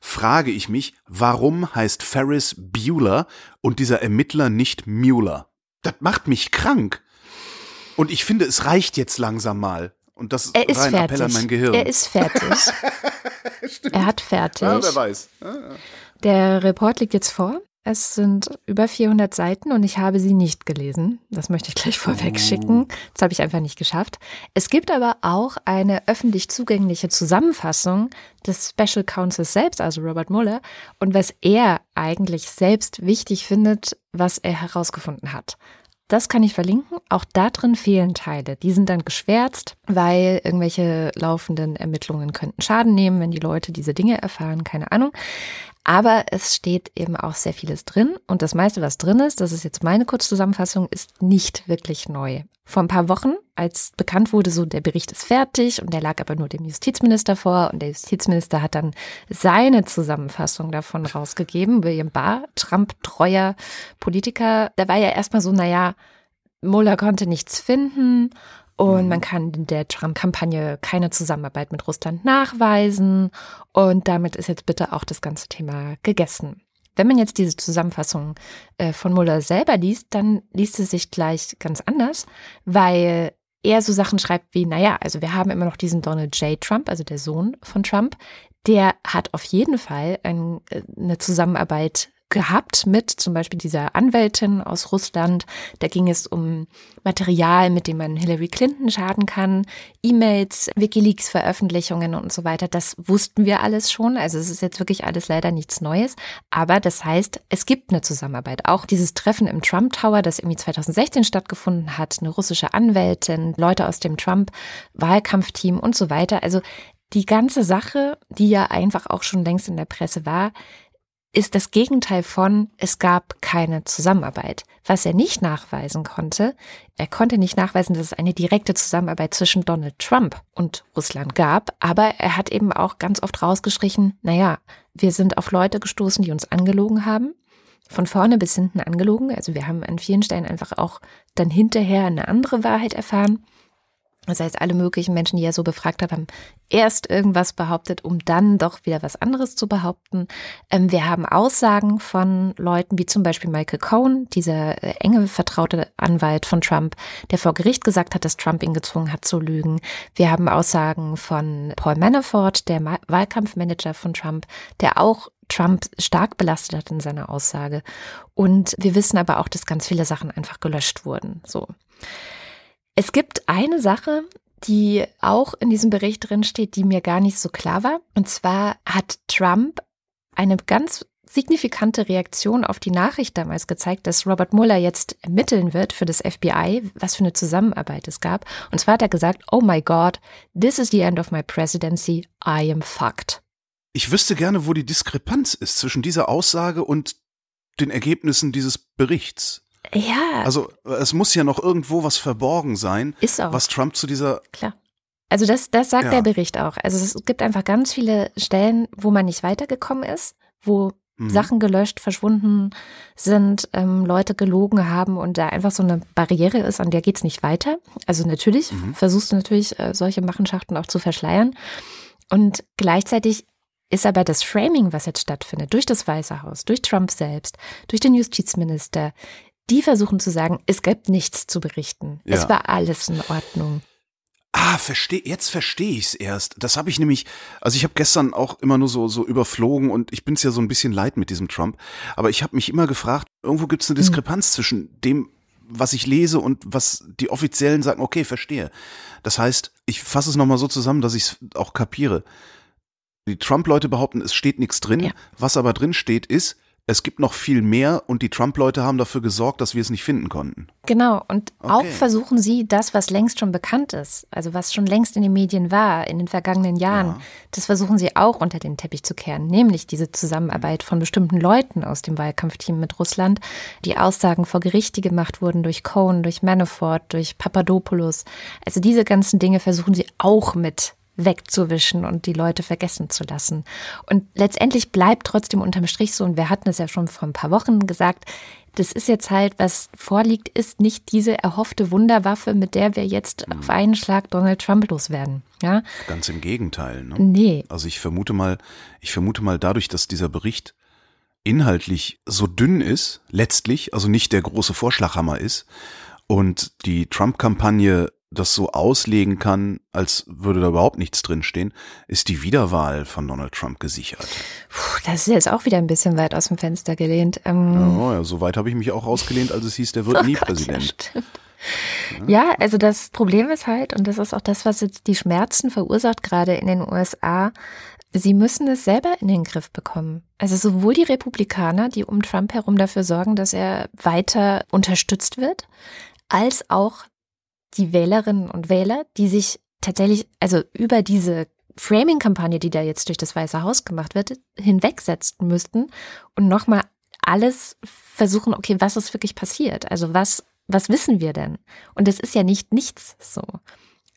frage ich mich, warum heißt Ferris Bueller und dieser Ermittler nicht Mueller? Das macht mich krank. Und ich finde, es reicht jetzt langsam mal. Und das Er ist ein Appell an fertig. mein Gehirn. Er ist fertig. er hat fertig. ja, wer weiß. Der Report liegt jetzt vor. Es sind über 400 Seiten und ich habe sie nicht gelesen. Das möchte ich gleich vorweg schicken. Das habe ich einfach nicht geschafft. Es gibt aber auch eine öffentlich zugängliche Zusammenfassung des Special Counsels selbst, also Robert Mueller, und was er eigentlich selbst wichtig findet, was er herausgefunden hat. Das kann ich verlinken. Auch da drin fehlen Teile. Die sind dann geschwärzt, weil irgendwelche laufenden Ermittlungen könnten Schaden nehmen, wenn die Leute diese Dinge erfahren. Keine Ahnung. Aber es steht eben auch sehr vieles drin. Und das meiste, was drin ist, das ist jetzt meine Kurzzusammenfassung, ist nicht wirklich neu. Vor ein paar Wochen, als bekannt wurde, so der Bericht ist fertig und der lag aber nur dem Justizminister vor und der Justizminister hat dann seine Zusammenfassung davon rausgegeben. William Barr, Trump-treuer Politiker, da war ja erstmal so, naja, Mueller konnte nichts finden und man kann in der Trump-Kampagne keine Zusammenarbeit mit Russland nachweisen. Und damit ist jetzt bitte auch das ganze Thema gegessen. Wenn man jetzt diese Zusammenfassung äh, von Mueller selber liest, dann liest es sich gleich ganz anders, weil er so Sachen schreibt wie, naja, also wir haben immer noch diesen Donald J. Trump, also der Sohn von Trump, der hat auf jeden Fall äh, eine Zusammenarbeit gehabt mit zum Beispiel dieser Anwältin aus Russland. Da ging es um Material, mit dem man Hillary Clinton schaden kann, E-Mails, Wikileaks-Veröffentlichungen und so weiter. Das wussten wir alles schon. Also es ist jetzt wirklich alles leider nichts Neues. Aber das heißt, es gibt eine Zusammenarbeit. Auch dieses Treffen im Trump Tower, das irgendwie 2016 stattgefunden hat, eine russische Anwältin, Leute aus dem Trump-Wahlkampfteam und so weiter. Also die ganze Sache, die ja einfach auch schon längst in der Presse war, ist das Gegenteil von, es gab keine Zusammenarbeit. Was er nicht nachweisen konnte, er konnte nicht nachweisen, dass es eine direkte Zusammenarbeit zwischen Donald Trump und Russland gab, aber er hat eben auch ganz oft rausgestrichen, naja, wir sind auf Leute gestoßen, die uns angelogen haben, von vorne bis hinten angelogen, also wir haben an vielen Stellen einfach auch dann hinterher eine andere Wahrheit erfahren. Das heißt, alle möglichen Menschen, die er so befragt hat, haben erst irgendwas behauptet, um dann doch wieder was anderes zu behaupten. Ähm, wir haben Aussagen von Leuten wie zum Beispiel Michael Cohen, dieser äh, enge vertraute Anwalt von Trump, der vor Gericht gesagt hat, dass Trump ihn gezwungen hat zu lügen. Wir haben Aussagen von Paul Manafort, der Ma Wahlkampfmanager von Trump, der auch Trump stark belastet hat in seiner Aussage. Und wir wissen aber auch, dass ganz viele Sachen einfach gelöscht wurden. So. Es gibt eine Sache, die auch in diesem Bericht drin steht, die mir gar nicht so klar war. Und zwar hat Trump eine ganz signifikante Reaktion auf die Nachricht damals gezeigt, dass Robert Mueller jetzt ermitteln wird für das FBI, was für eine Zusammenarbeit es gab. Und zwar hat er gesagt, oh my God, this is the end of my presidency, I am fucked. Ich wüsste gerne, wo die Diskrepanz ist zwischen dieser Aussage und den Ergebnissen dieses Berichts. Ja, Also es muss ja noch irgendwo was verborgen sein, ist auch. was Trump zu dieser Klar. Also das, das sagt Ja. der Bericht auch. Also es gibt einfach ganz viele Stellen, wo man nicht weitergekommen ist, wo Mhm. Sachen gelöscht, verschwunden sind, ähm, Leute gelogen haben und da einfach so eine Barriere ist, an der geht's nicht weiter. Also natürlich Mhm. versuchst du natürlich äh, solche Machenschaften auch zu verschleiern. Und gleichzeitig ist aber das Framing, was jetzt stattfindet, durch das Weiße Haus, durch Trump selbst, durch den Justizminister, die versuchen zu sagen, es gibt nichts zu berichten. Ja. Es war alles in Ordnung. Ah, versteh, jetzt verstehe ich es erst. Das habe ich nämlich, also ich habe gestern auch immer nur so, so überflogen und ich bin es ja so ein bisschen leid mit diesem Trump. Aber ich habe mich immer gefragt, irgendwo gibt es eine Diskrepanz zwischen dem, was ich lese und was die Offiziellen sagen, okay, verstehe. Das heißt, ich fasse es nochmal so zusammen, dass ich es auch kapiere. Die Trump-Leute behaupten, es steht nichts drin. Ja. Was aber drin steht, ist, es gibt noch viel mehr und die Trump-Leute haben dafür gesorgt, dass wir es nicht finden konnten. Genau, und Okay. auch versuchen sie das, was längst schon bekannt ist, also was schon längst in den Medien war in den vergangenen Jahren, Ja. das versuchen sie auch unter den Teppich zu kehren, nämlich diese Zusammenarbeit von bestimmten Leuten aus dem Wahlkampfteam mit Russland, die Aussagen vor Gerichte gemacht wurden durch Cohen, durch Manafort, durch Papadopoulos. Also diese ganzen Dinge versuchen sie auch mit wegzuwischen und die Leute vergessen zu lassen. Und letztendlich bleibt trotzdem unterm Strich so, und wir hatten es ja schon vor ein paar Wochen gesagt, das ist jetzt halt, was vorliegt, ist nicht diese erhoffte Wunderwaffe, mit der wir jetzt auf einen Schlag Donald Trump loswerden. Ja, Ganz im Gegenteil. Ne? nee. Also ich vermute mal, ich vermute mal dadurch, dass dieser Bericht inhaltlich so dünn ist, letztlich, also nicht der große Vorschlaghammer ist und die Trump-Kampagne das so auslegen kann, als würde da überhaupt nichts drinstehen, ist die Wiederwahl von Donald Trump gesichert. Puh, das ist jetzt auch wieder ein bisschen weit aus dem Fenster gelehnt. Ähm, Oh, ja, so weit habe ich mich auch rausgelehnt, als es hieß, der wird nie Gott, Präsident. Ja, ja, also das Problem ist halt, und das ist auch das, was jetzt die Schmerzen verursacht, gerade in den USA, sie müssen es selber in den Griff bekommen. Also sowohl die Republikaner, die um Trump herum dafür sorgen, dass er weiter unterstützt wird, als auch die Wählerinnen und Wähler, die sich tatsächlich, also über diese Framing-Kampagne, die da jetzt durch das Weiße Haus gemacht wird, hinwegsetzen müssten und nochmal alles versuchen, okay, was ist wirklich passiert? Also was, was wissen wir denn? Und das ist ja nicht nichts so.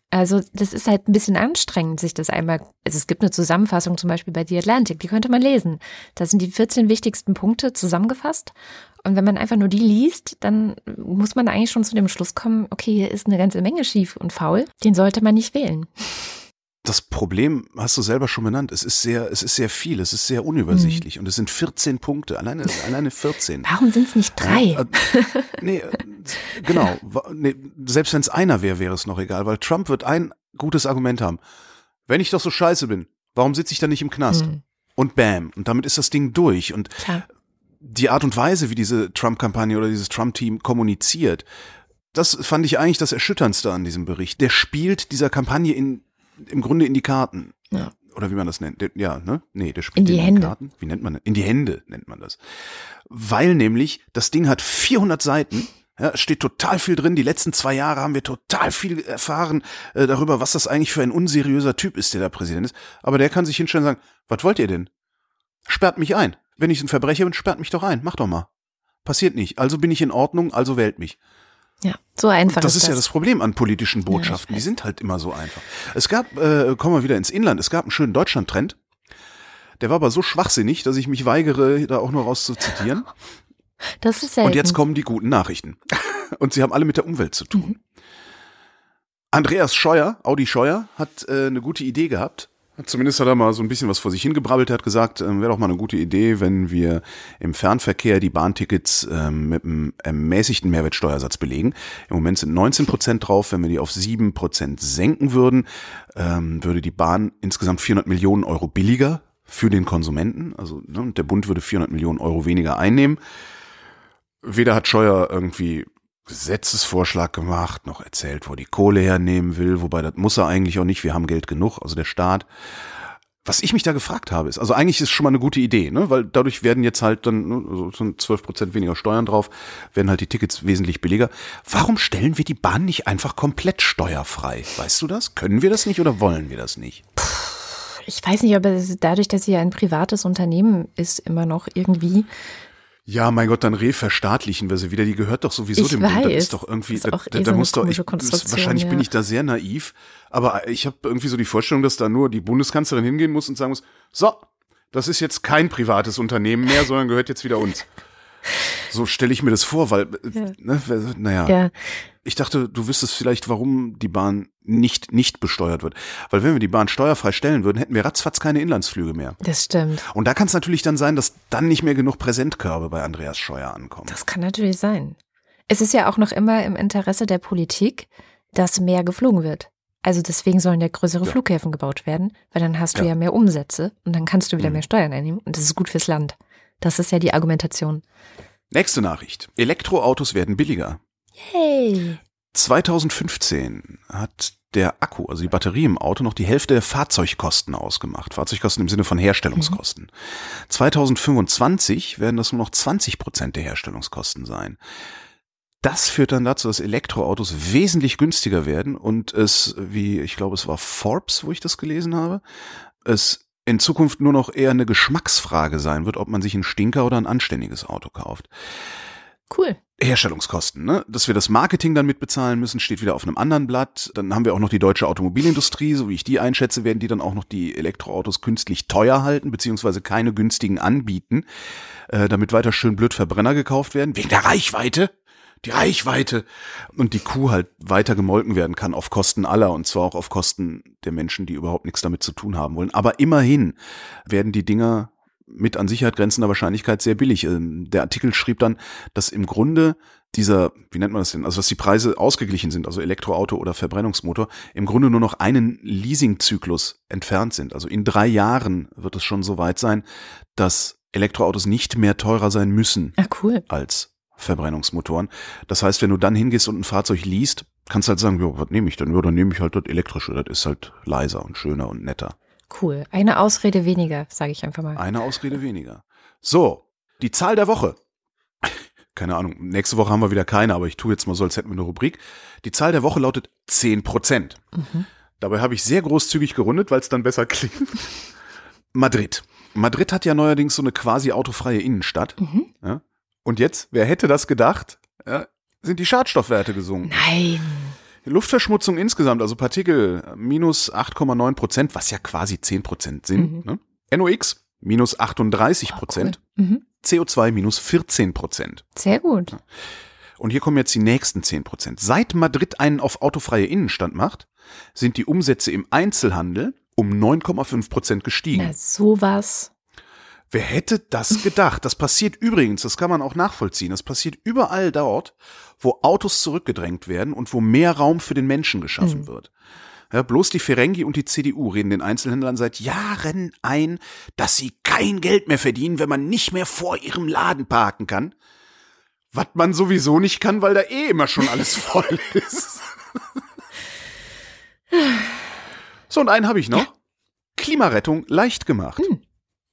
Also das ist halt ein bisschen anstrengend, sich das einmal, also es gibt eine Zusammenfassung zum Beispiel bei The Atlantic, die könnte man lesen. Da sind die 14 wichtigsten Punkte zusammengefasst. Und wenn man einfach nur die liest, dann muss man eigentlich schon zu dem Schluss kommen, okay, hier ist eine ganze Menge schief und faul, den sollte man nicht wählen. Das Problem hast du selber schon benannt. Es ist sehr, es ist sehr viel, es ist sehr unübersichtlich und es sind 14 Punkte, alleine, alleine 14. Warum sind es nicht drei? Ja, äh, nee, äh, genau. Nee, selbst wenn es einer wäre, wäre es noch egal, weil Trump wird ein gutes Argument haben. Wenn ich doch so scheiße bin, warum sitze ich dann nicht im Knast? Hm. Und bam. Und damit ist das Ding durch. Und Klar. die Art und Weise, wie diese Trump-Kampagne oder dieses Trump-Team kommuniziert, das fand ich eigentlich das Erschütterndste an diesem Bericht. Der spielt dieser Kampagne in, im Grunde in die Karten. Ja. Oder wie man das nennt. Ja, ne? Nee, der spielt In die Hände. Karten. Wie nennt man das? In die Hände nennt man das. Weil nämlich das Ding hat 400 Seiten. Ja, es steht total viel drin. Die letzten zwei Jahre haben wir total viel erfahren äh, darüber, was das eigentlich für ein unseriöser Typ ist, der da Präsident ist. Aber der kann sich hinstellen und sagen, was wollt ihr denn? Sperrt mich ein. Wenn ich ein Verbrecher bin, sperrt mich doch ein. Mach doch mal. Passiert nicht. Also bin ich in Ordnung, also wählt mich. Ja, so einfach Das ist ist ja das Problem an politischen Botschaften. Die sind halt immer so einfach. Es gab, äh, kommen wir wieder ins Inland, es gab einen schönen Deutschland-Trend. Der war aber so schwachsinnig, dass ich mich weigere, da auch nur rauszuzitieren. Das ist selten. Und jetzt kommen die guten Nachrichten. Und sie haben alle mit der Umwelt zu tun. Andreas Scheuer, Audi Scheuer, hat äh, eine gute Idee gehabt. Zumindest hat er mal so ein bisschen was vor sich hingebrabbelt. Er hat gesagt, ähm, wäre doch mal eine gute Idee, wenn wir im Fernverkehr die Bahntickets ähm, mit einem ermäßigten Mehrwertsteuersatz belegen. Im Moment sind 19 Prozent drauf. Wenn wir die auf 7 Prozent senken würden, ähm, würde die Bahn insgesamt 400 Millionen Euro billiger für den Konsumenten. Also ne, der Bund würde 400 Millionen Euro weniger einnehmen. Weder hat Scheuer irgendwie Gesetzesvorschlag gemacht, noch erzählt, wo die Kohle hernehmen will, wobei das muss er eigentlich auch nicht, wir haben Geld genug, also der Staat. Was ich mich da gefragt habe, ist, also eigentlich ist es schon mal eine gute Idee, ne? weil dadurch werden jetzt halt dann ne, so sind 12 Prozent weniger Steuern drauf, werden halt die Tickets wesentlich billiger. Warum stellen wir die Bahn nicht einfach komplett steuerfrei? Weißt du das? Können wir das nicht oder wollen wir das nicht? Ich weiß nicht, ob es dadurch, dass sie ja ein privates Unternehmen ist, immer noch irgendwie. Ja, mein Gott, dann reverstaatlichen wir sie wieder. Die gehört doch sowieso Ich dem Bund. Das weiß. ist doch irgendwie, Ist da, eh da so muss doch, ich, wahrscheinlich bin ja. ich da sehr naiv, aber ich habe irgendwie so die Vorstellung, dass da nur die Bundeskanzlerin hingehen muss und sagen muss, so, das ist jetzt kein privates Unternehmen mehr, sondern gehört jetzt wieder uns. So stelle ich mir das vor, weil, äh, ne, naja, Ja, ich dachte, du wüsstest vielleicht, warum die Bahn nicht, nicht besteuert wird. Weil wenn wir die Bahn steuerfrei stellen würden, hätten wir ratzfatz keine Inlandsflüge mehr. das stimmt. Und da kann es natürlich dann sein, dass dann nicht mehr genug Präsentkörbe bei Andreas Scheuer ankommen. Das kann natürlich sein. Es ist ja auch noch immer im Interesse der Politik, dass mehr geflogen wird. Also deswegen sollen ja größere Ja. Flughäfen gebaut werden, weil dann hast du Ja. ja, mehr Umsätze und dann kannst du wieder Mhm. mehr Steuern einnehmen und das ist gut fürs Land. Das ist ja die Argumentation. Nächste Nachricht. Elektroautos werden billiger. Hey. 2015 hat der Akku, also die Batterie im Auto, noch die Hälfte der Fahrzeugkosten ausgemacht. Fahrzeugkosten im Sinne von Herstellungskosten. Mhm. 2025 werden das nur noch 20 Prozent der Herstellungskosten sein. Das führt dann dazu, dass Elektroautos wesentlich günstiger werden und es, wie ich glaube, es war Forbes, wo ich das gelesen habe, es in Zukunft nur noch eher eine Geschmacksfrage sein wird, ob man sich ein Stinker oder ein anständiges Auto kauft. Cool. Herstellungskosten, ne? Dass wir das Marketing dann mitbezahlen müssen, steht wieder auf einem anderen Blatt. Dann haben wir auch noch die deutsche Automobilindustrie, so wie ich die einschätze, werden die dann auch noch die Elektroautos künstlich teuer halten, beziehungsweise keine günstigen anbieten, äh, damit weiter schön blöd Verbrenner gekauft werden, wegen der Reichweite die Reichweite und die Kuh halt weiter gemolken werden kann auf Kosten aller und zwar auch auf Kosten der Menschen, die überhaupt nichts damit zu tun haben wollen. Aber immerhin werden die Dinger mit an Sicherheit grenzender Wahrscheinlichkeit sehr billig. Ähm, der Artikel schrieb dann, dass im Grunde dieser, wie nennt man das denn, also dass die Preise ausgeglichen sind, also Elektroauto oder Verbrennungsmotor, im Grunde nur noch einen Leasingzyklus entfernt sind. Also in drei Jahren wird es schon so weit sein, dass Elektroautos nicht mehr teurer sein müssen ah, cool. als Verbrennungsmotoren. Das heißt, wenn du dann hingehst und ein Fahrzeug liest, kannst du halt sagen, ja, was nehme ich denn? Ja, dann nehme ich halt das elektrische. Das ist halt leiser und schöner und netter. Cool. Eine Ausrede weniger, sage ich einfach mal. Eine Ausrede weniger. So, die Zahl der Woche. Keine Ahnung, nächste Woche haben wir wieder keine, aber ich tue jetzt mal so, als hätten wir eine Rubrik. Die Zahl der Woche lautet 10 Prozent. Mhm. Dabei habe ich sehr großzügig gerundet, weil es dann besser klingt. Madrid. Madrid hat ja neuerdings so eine quasi autofreie Innenstadt. Mhm. Ja, und jetzt, wer hätte das gedacht, ja, sind die Schadstoffwerte gesunken. Nein. Die Luftverschmutzung insgesamt, also Partikel minus 8,9 Prozent, was ja quasi 10 Prozent sind. Mhm. Ne? NOx minus 38 Prozent. Oh, cool. mhm. CO2 minus 14 Prozent. Sehr gut. Und hier kommen jetzt die nächsten 10 Prozent. Seit Madrid einen auf autofreie Innenstand macht, sind die Umsätze im Einzelhandel um 9,5 Prozent gestiegen. Na, sowas. Wer hätte das gedacht? Das passiert übrigens, das kann man auch nachvollziehen, das passiert überall dort, wo Autos zurückgedrängt werden und wo mehr Raum für den Menschen geschaffen mhm. wird. Ja, bloß die Ferengi und die CDU reden den Einzelhändlern seit Jahren ein, dass sie kein Geld mehr verdienen, wenn man nicht mehr vor ihrem Laden parken kann. Was man sowieso nicht kann, weil da eh immer schon alles voll ist. so, und einen habe ich noch. Klimarettung leicht gemacht. Mhm.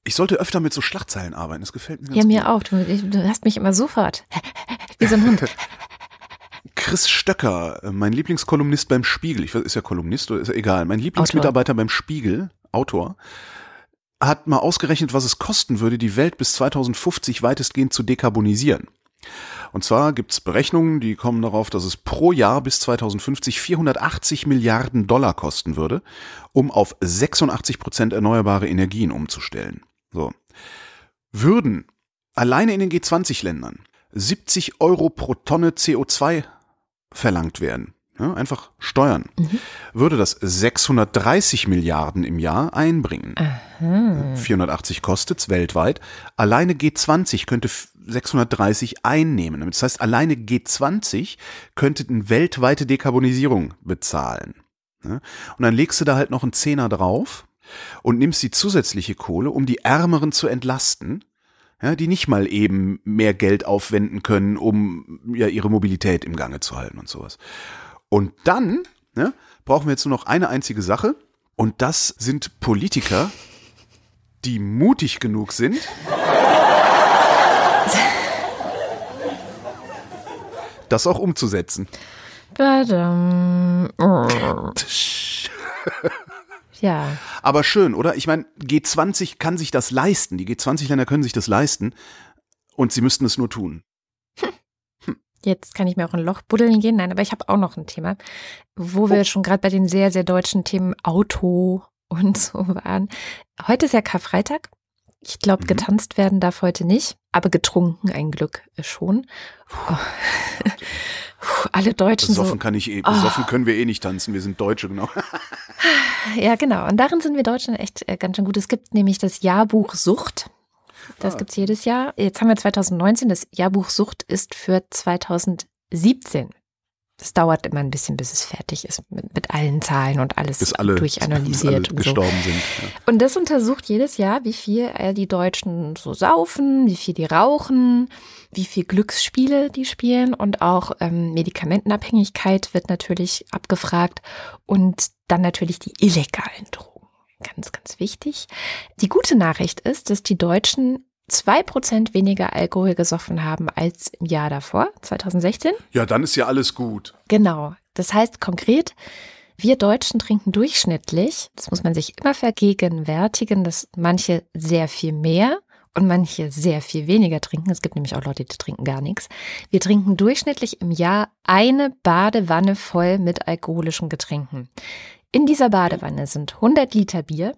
Ich sollte öfter mit so Schlagzeilen arbeiten. Das gefällt mir ganz Ja, mir gut. auch. Du, du hast mich immer sofort. Wie so ein Hund. Chris Stöcker, äh, mein Lieblingskolumnist beim Spiegel. Ich weiß, ist ja Kolumnist oder ist ja egal. Mein Lieblingsmitarbeiter Autor. beim Spiegel, Autor, hat mal ausgerechnet, was es kosten würde, die Welt bis 2050 weitestgehend zu dekarbonisieren. Und zwar gibt's Berechnungen, die kommen darauf, dass es pro Jahr bis 2050 480 Milliarden Dollar kosten würde, um auf 86 Prozent erneuerbare Energien umzustellen. So. Würden alleine in den G20-Ländern 70 Euro pro Tonne CO2 verlangt werden, ja, einfach Steuern, mhm. würde das 630 Milliarden im Jahr einbringen. Aha. 480 kostet's weltweit. Alleine G20 könnte 630 einnehmen. Das heißt, alleine G20 könnte eine weltweite Dekarbonisierung bezahlen. Und dann legst du da halt noch einen Zehner drauf und nimmst die zusätzliche Kohle, um die Ärmeren zu entlasten, ja, die nicht mal eben mehr Geld aufwenden können, um ja ihre Mobilität im Gange zu halten und sowas. Und dann ja, brauchen wir jetzt nur noch eine einzige Sache und das sind Politiker, die mutig genug sind. das auch umzusetzen. Badum. Ja. Aber schön, oder? Ich meine, G20 kann sich das leisten. Die G20-Länder können sich das leisten. Und sie müssten es nur tun. Hm. Jetzt kann ich mir auch ein Loch buddeln gehen. Nein, aber ich habe auch noch ein Thema, wo wir oh. schon gerade bei den sehr, sehr deutschen Themen Auto und so waren. Heute ist ja Karfreitag. Ich glaube, mhm. getanzt werden darf heute nicht, aber getrunken ein Glück schon. Oh. alle Deutschen besoffen so. kann ich eh, besoffen oh. können wir eh nicht tanzen. Wir sind Deutsche, genau. ja, genau. Und darin sind wir Deutschen echt äh, ganz schön gut. Es gibt nämlich das Jahrbuch Sucht. Das ah. gibt's jedes Jahr. Jetzt haben wir 2019. Das Jahrbuch Sucht ist für 2017. Es dauert immer ein bisschen, bis es fertig ist mit, mit allen Zahlen und alles Bis alle, durchanalysiert bis alle und so. sind. Ja. Und das untersucht jedes Jahr, wie viel äh, die Deutschen so saufen, wie viel die rauchen, wie viel Glücksspiele die spielen und auch ähm, Medikamentenabhängigkeit wird natürlich abgefragt und dann natürlich die illegalen Drogen. Ganz, ganz wichtig. Die gute Nachricht ist, dass die Deutschen zwei Prozent weniger Alkohol gesoffen haben als im Jahr davor, 2016. ja, dann ist ja alles gut. Genau. Das heißt konkret, wir Deutschen trinken durchschnittlich, das muss man sich immer vergegenwärtigen, dass manche sehr viel mehr und manche sehr viel weniger trinken. Es gibt nämlich auch Leute, die trinken gar nichts. Wir trinken durchschnittlich im Jahr eine Badewanne voll mit alkoholischen Getränken. In dieser Badewanne sind 100 Liter Bier,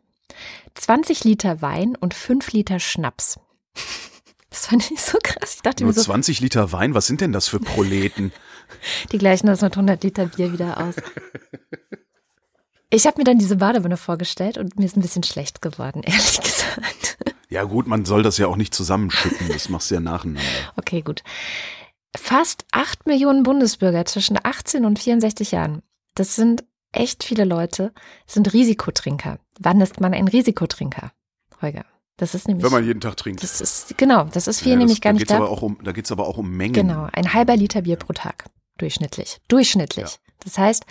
20 Liter Wein und 5 Liter Schnaps. Das fand ich so krass. Ich dachte Nur mir so, 20 Liter Wein, was sind denn das für Proleten? Die gleichen das mit 100 Liter Bier wieder aus. Ich habe mir dann diese Badewanne vorgestellt und mir ist ein bisschen schlecht geworden, ehrlich gesagt. Ja gut, man soll das ja auch nicht zusammenschütten, das machst du ja nacheinander. Okay, gut. Fast 8 Millionen Bundesbürger zwischen 18 und 64 Jahren. Das sind echt viele Leute, sind Risikotrinker. Wann ist man ein Risikotrinker, Holger? Das ist nämlich. Wenn man jeden Tag trinkt. das ist, genau, das ist viel Ja, das- nämlich gar da nicht geht's da. aber auch um, Da geht's aber auch um Mengen. Genau, ein halber Liter Bier pro Tag. Durchschnittlich. Durchschnittlich. Das heißt,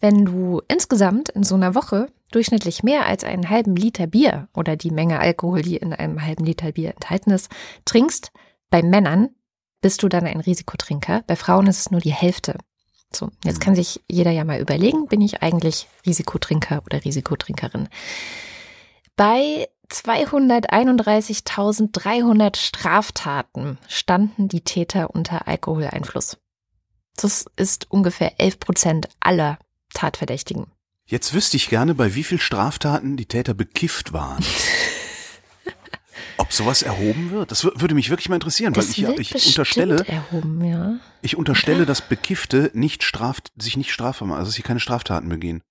wenn du insgesamt in so einer Woche durchschnittlich mehr als einen halben Liter Bier oder die Menge Alkohol, die in einem halben Liter Bier enthalten ist, trinkst, bei Männern bist du dann ein Risikotrinker. Bei Frauen ist es nur die Hälfte. So, jetzt kann sich jeder ja mal überlegen, bin ich eigentlich Risikotrinker oder Risikotrinkerin? Bei 231.300 Straftaten standen die Täter unter Alkoholeinfluss. Das ist ungefähr 11 Prozent aller Tatverdächtigen. Jetzt wüsste ich gerne, bei wie viel Straftaten die Täter bekifft waren. Ob sowas erhoben wird? Das wür- würde mich wirklich mal interessieren, weil Das ich, wird ich bestimmt unterstelle, erhoben, ja. ich unterstelle, dass Bekiffte nicht straft, sich nicht strafbar machen, also dass sie keine Straftaten begehen.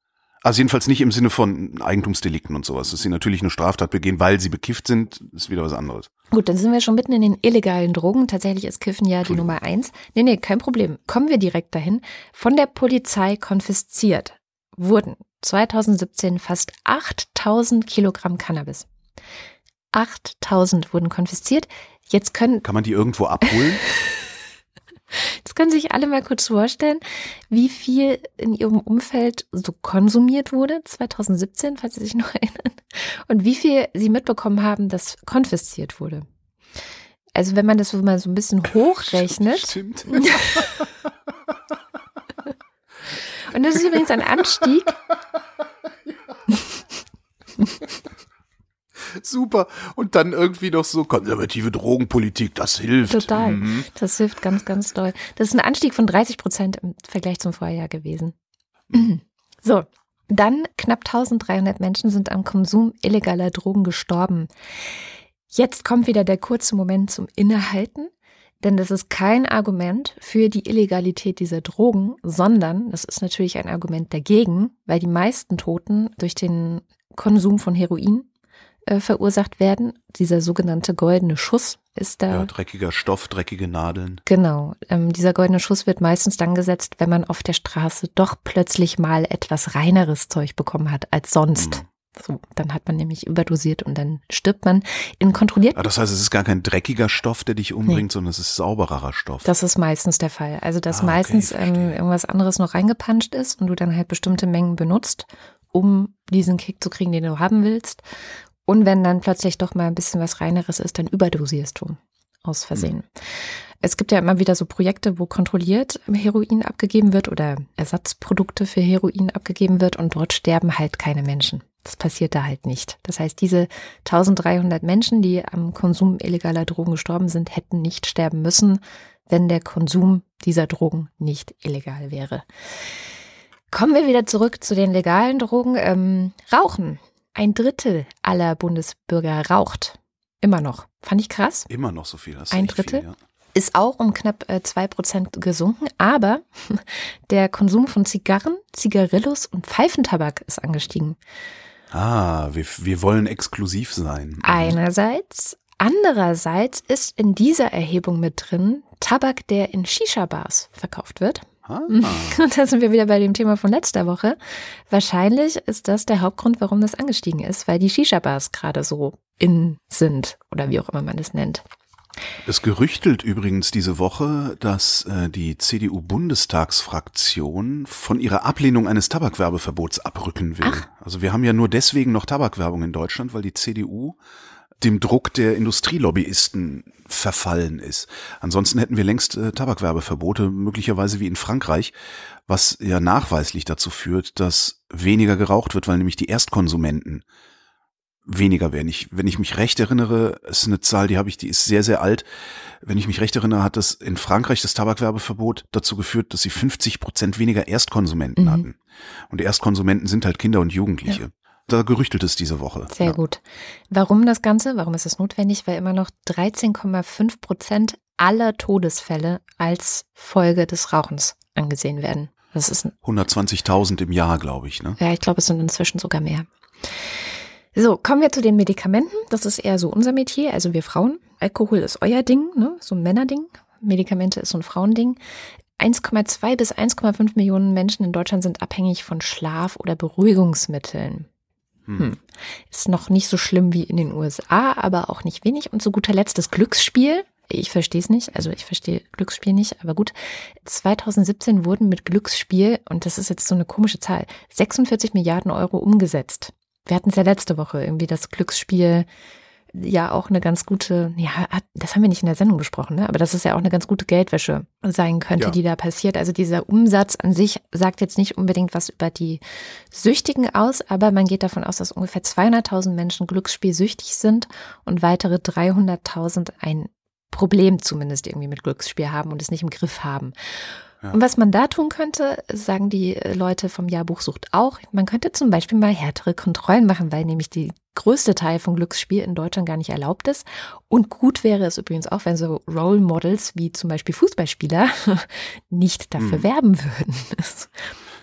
Also jedenfalls nicht im Sinne von Eigentumsdelikten und sowas. Dass sie natürlich eine Straftat begehen, weil sie bekifft sind, ist wieder was anderes. Gut, dann sind wir schon mitten in den illegalen Drogen. Tatsächlich ist Kiffen ja die. Nummer eins. Nee, nee, kein Problem. Kommen wir direkt dahin. Von der Polizei konfisziert wurden 2017 fast 8000 Kilogramm Cannabis. 8000 wurden konfisziert. Jetzt können, Kann man die irgendwo abholen? jetzt können sich alle mal kurz vorstellen, wie viel in ihrem Umfeld so konsumiert wurde 2017, falls Sie sich noch erinnern, und wie viel Sie mitbekommen haben, dass konfisziert wurde. Also wenn man das so mal so ein bisschen hochrechnet, Stimmt. und das ist übrigens ein Anstieg, Super. Und dann irgendwie noch so konservative Drogenpolitik, das hilft. total, Mhm. das hilft ganz, ganz doll. Das ist ein Anstieg von 30 Prozent im Vergleich zum Vorjahr gewesen. So, dann knapp 1300 Menschen sind am Konsum illegaler Drogen gestorben. Jetzt kommt wieder der kurze Moment zum Innehalten, denn das ist kein Argument für die Illegalität dieser Drogen, sondern das ist natürlich ein Argument dagegen, weil die meisten Toten durch den Konsum von Heroin äh, verursacht werden. Dieser sogenannte goldene Schuss ist da. Ja, dreckiger Stoff, dreckige Nadeln. Genau. Ähm, dieser goldene Schuss wird meistens dann gesetzt, wenn man auf der Straße doch plötzlich mal etwas reineres Zeug bekommen hat als sonst. Mhm. So, dann hat man nämlich überdosiert und dann stirbt man in kontrollierten. Ah, das heißt, es ist gar kein dreckiger Stoff, der dich umbringt, sondern es ist saubererer Stoff. Das ist meistens der Fall. Also, dass Ah, meistens ähm, irgendwas anderes noch reingepanscht ist und du dann halt bestimmte Mengen benutzt, um diesen Kick zu kriegen, den du haben willst. Und wenn dann plötzlich doch mal ein bisschen was reineres ist, dann überdosierst du aus Versehen. Es gibt ja immer wieder so Projekte, wo kontrolliert Heroin abgegeben wird oder Ersatzprodukte für Heroin abgegeben wird und dort sterben halt keine Menschen. Das passiert da halt nicht. Das heißt, diese 1300 Menschen, die am Konsum illegaler Drogen gestorben sind, hätten nicht sterben müssen, wenn der Konsum dieser Drogen nicht illegal wäre. Kommen wir wieder zurück zu den legalen Drogen. Ähm, Rauchen. Ein Drittel aller Bundesbürger raucht. Immer noch. Fand ich krass. Immer noch so viel. Das Ein echt viel, Drittel? ja. Ist auch um knapp äh, zwei Prozent gesunken. Aber der Konsum von Zigarren, Zigarillos und Pfeifentabak ist angestiegen. Ah, wir, wir wollen exklusiv sein. Einerseits. Andererseits ist in dieser Erhebung mit drin Tabak, der in Shisha-Bars verkauft wird. Ah. Und da sind wir wieder bei dem Thema von letzter Woche. Wahrscheinlich ist das der Hauptgrund, warum das angestiegen ist, weil die Shisha-Bars gerade so in sind oder wie auch immer man das nennt. Es gerüchtelt übrigens diese Woche, dass äh, die CDU-Bundestagsfraktion von ihrer Ablehnung eines Tabakwerbeverbots abrücken will. Ach. Also wir haben ja nur deswegen noch Tabakwerbung in Deutschland, weil die CDU dem Druck der Industrielobbyisten verfallen ist. Ansonsten hätten wir längst äh, Tabakwerbeverbote, möglicherweise wie in Frankreich, was ja nachweislich dazu führt, dass weniger geraucht wird, weil nämlich die Erstkonsumenten weniger werden. Ich, wenn ich mich recht erinnere, ist eine Zahl, die habe ich, die ist sehr, sehr alt. Wenn ich mich recht erinnere, hat das in Frankreich das Tabakwerbeverbot dazu geführt, dass sie 50 Prozent weniger Erstkonsumenten Mhm. hatten. Und Erstkonsumenten sind halt Kinder und Jugendliche. Da gerüchtelt es diese Woche. Sehr Ja. gut. Warum das Ganze? Warum ist es notwendig? Weil immer noch 13,5 Prozent aller Todesfälle als Folge des Rauchens angesehen werden. Das ist, ein- 120.000 im Jahr, glaube ich. Ne? ja, ich glaube, es sind inzwischen sogar mehr. So, kommen wir zu den Medikamenten. Das ist eher so unser Metier, also wir Frauen. Alkohol ist euer Ding, ne? so ein Männerding. Medikamente ist so ein Frauending. 1,2 bis 1,5 Millionen Menschen in Deutschland sind abhängig von Schlaf- oder Beruhigungsmitteln. Hm. Ist noch nicht so schlimm wie in den USA, aber auch nicht wenig. Und zu guter Letzt das Glücksspiel. Ich verstehe es nicht, also ich verstehe Glücksspiel nicht, aber gut. 2017 wurden mit Glücksspiel, und das ist jetzt so eine komische Zahl, 46 Milliarden Euro umgesetzt. Wir hatten es ja letzte Woche, irgendwie das Glücksspiel ja auch eine ganz gute, ja, das haben wir nicht in der Sendung besprochen, ne? aber das ist ja auch eine ganz gute Geldwäsche sein könnte, Ja. die da passiert. Also dieser Umsatz an sich sagt jetzt nicht unbedingt was über die Süchtigen aus, aber man geht davon aus, dass ungefähr 200.000 Menschen glücksspielsüchtig sind und weitere 300.000 ein Problem zumindest irgendwie mit Glücksspiel haben und es nicht im Griff haben. Ja. Und was man da tun könnte, sagen die Leute vom Jahrbuch Sucht auch, man könnte zum Beispiel mal härtere Kontrollen machen, weil nämlich die größte Teil von Glücksspiel in Deutschland gar nicht erlaubt ist. Und gut wäre es übrigens auch, wenn so Role Models wie zum Beispiel Fußballspieler nicht dafür Hm. werben würden.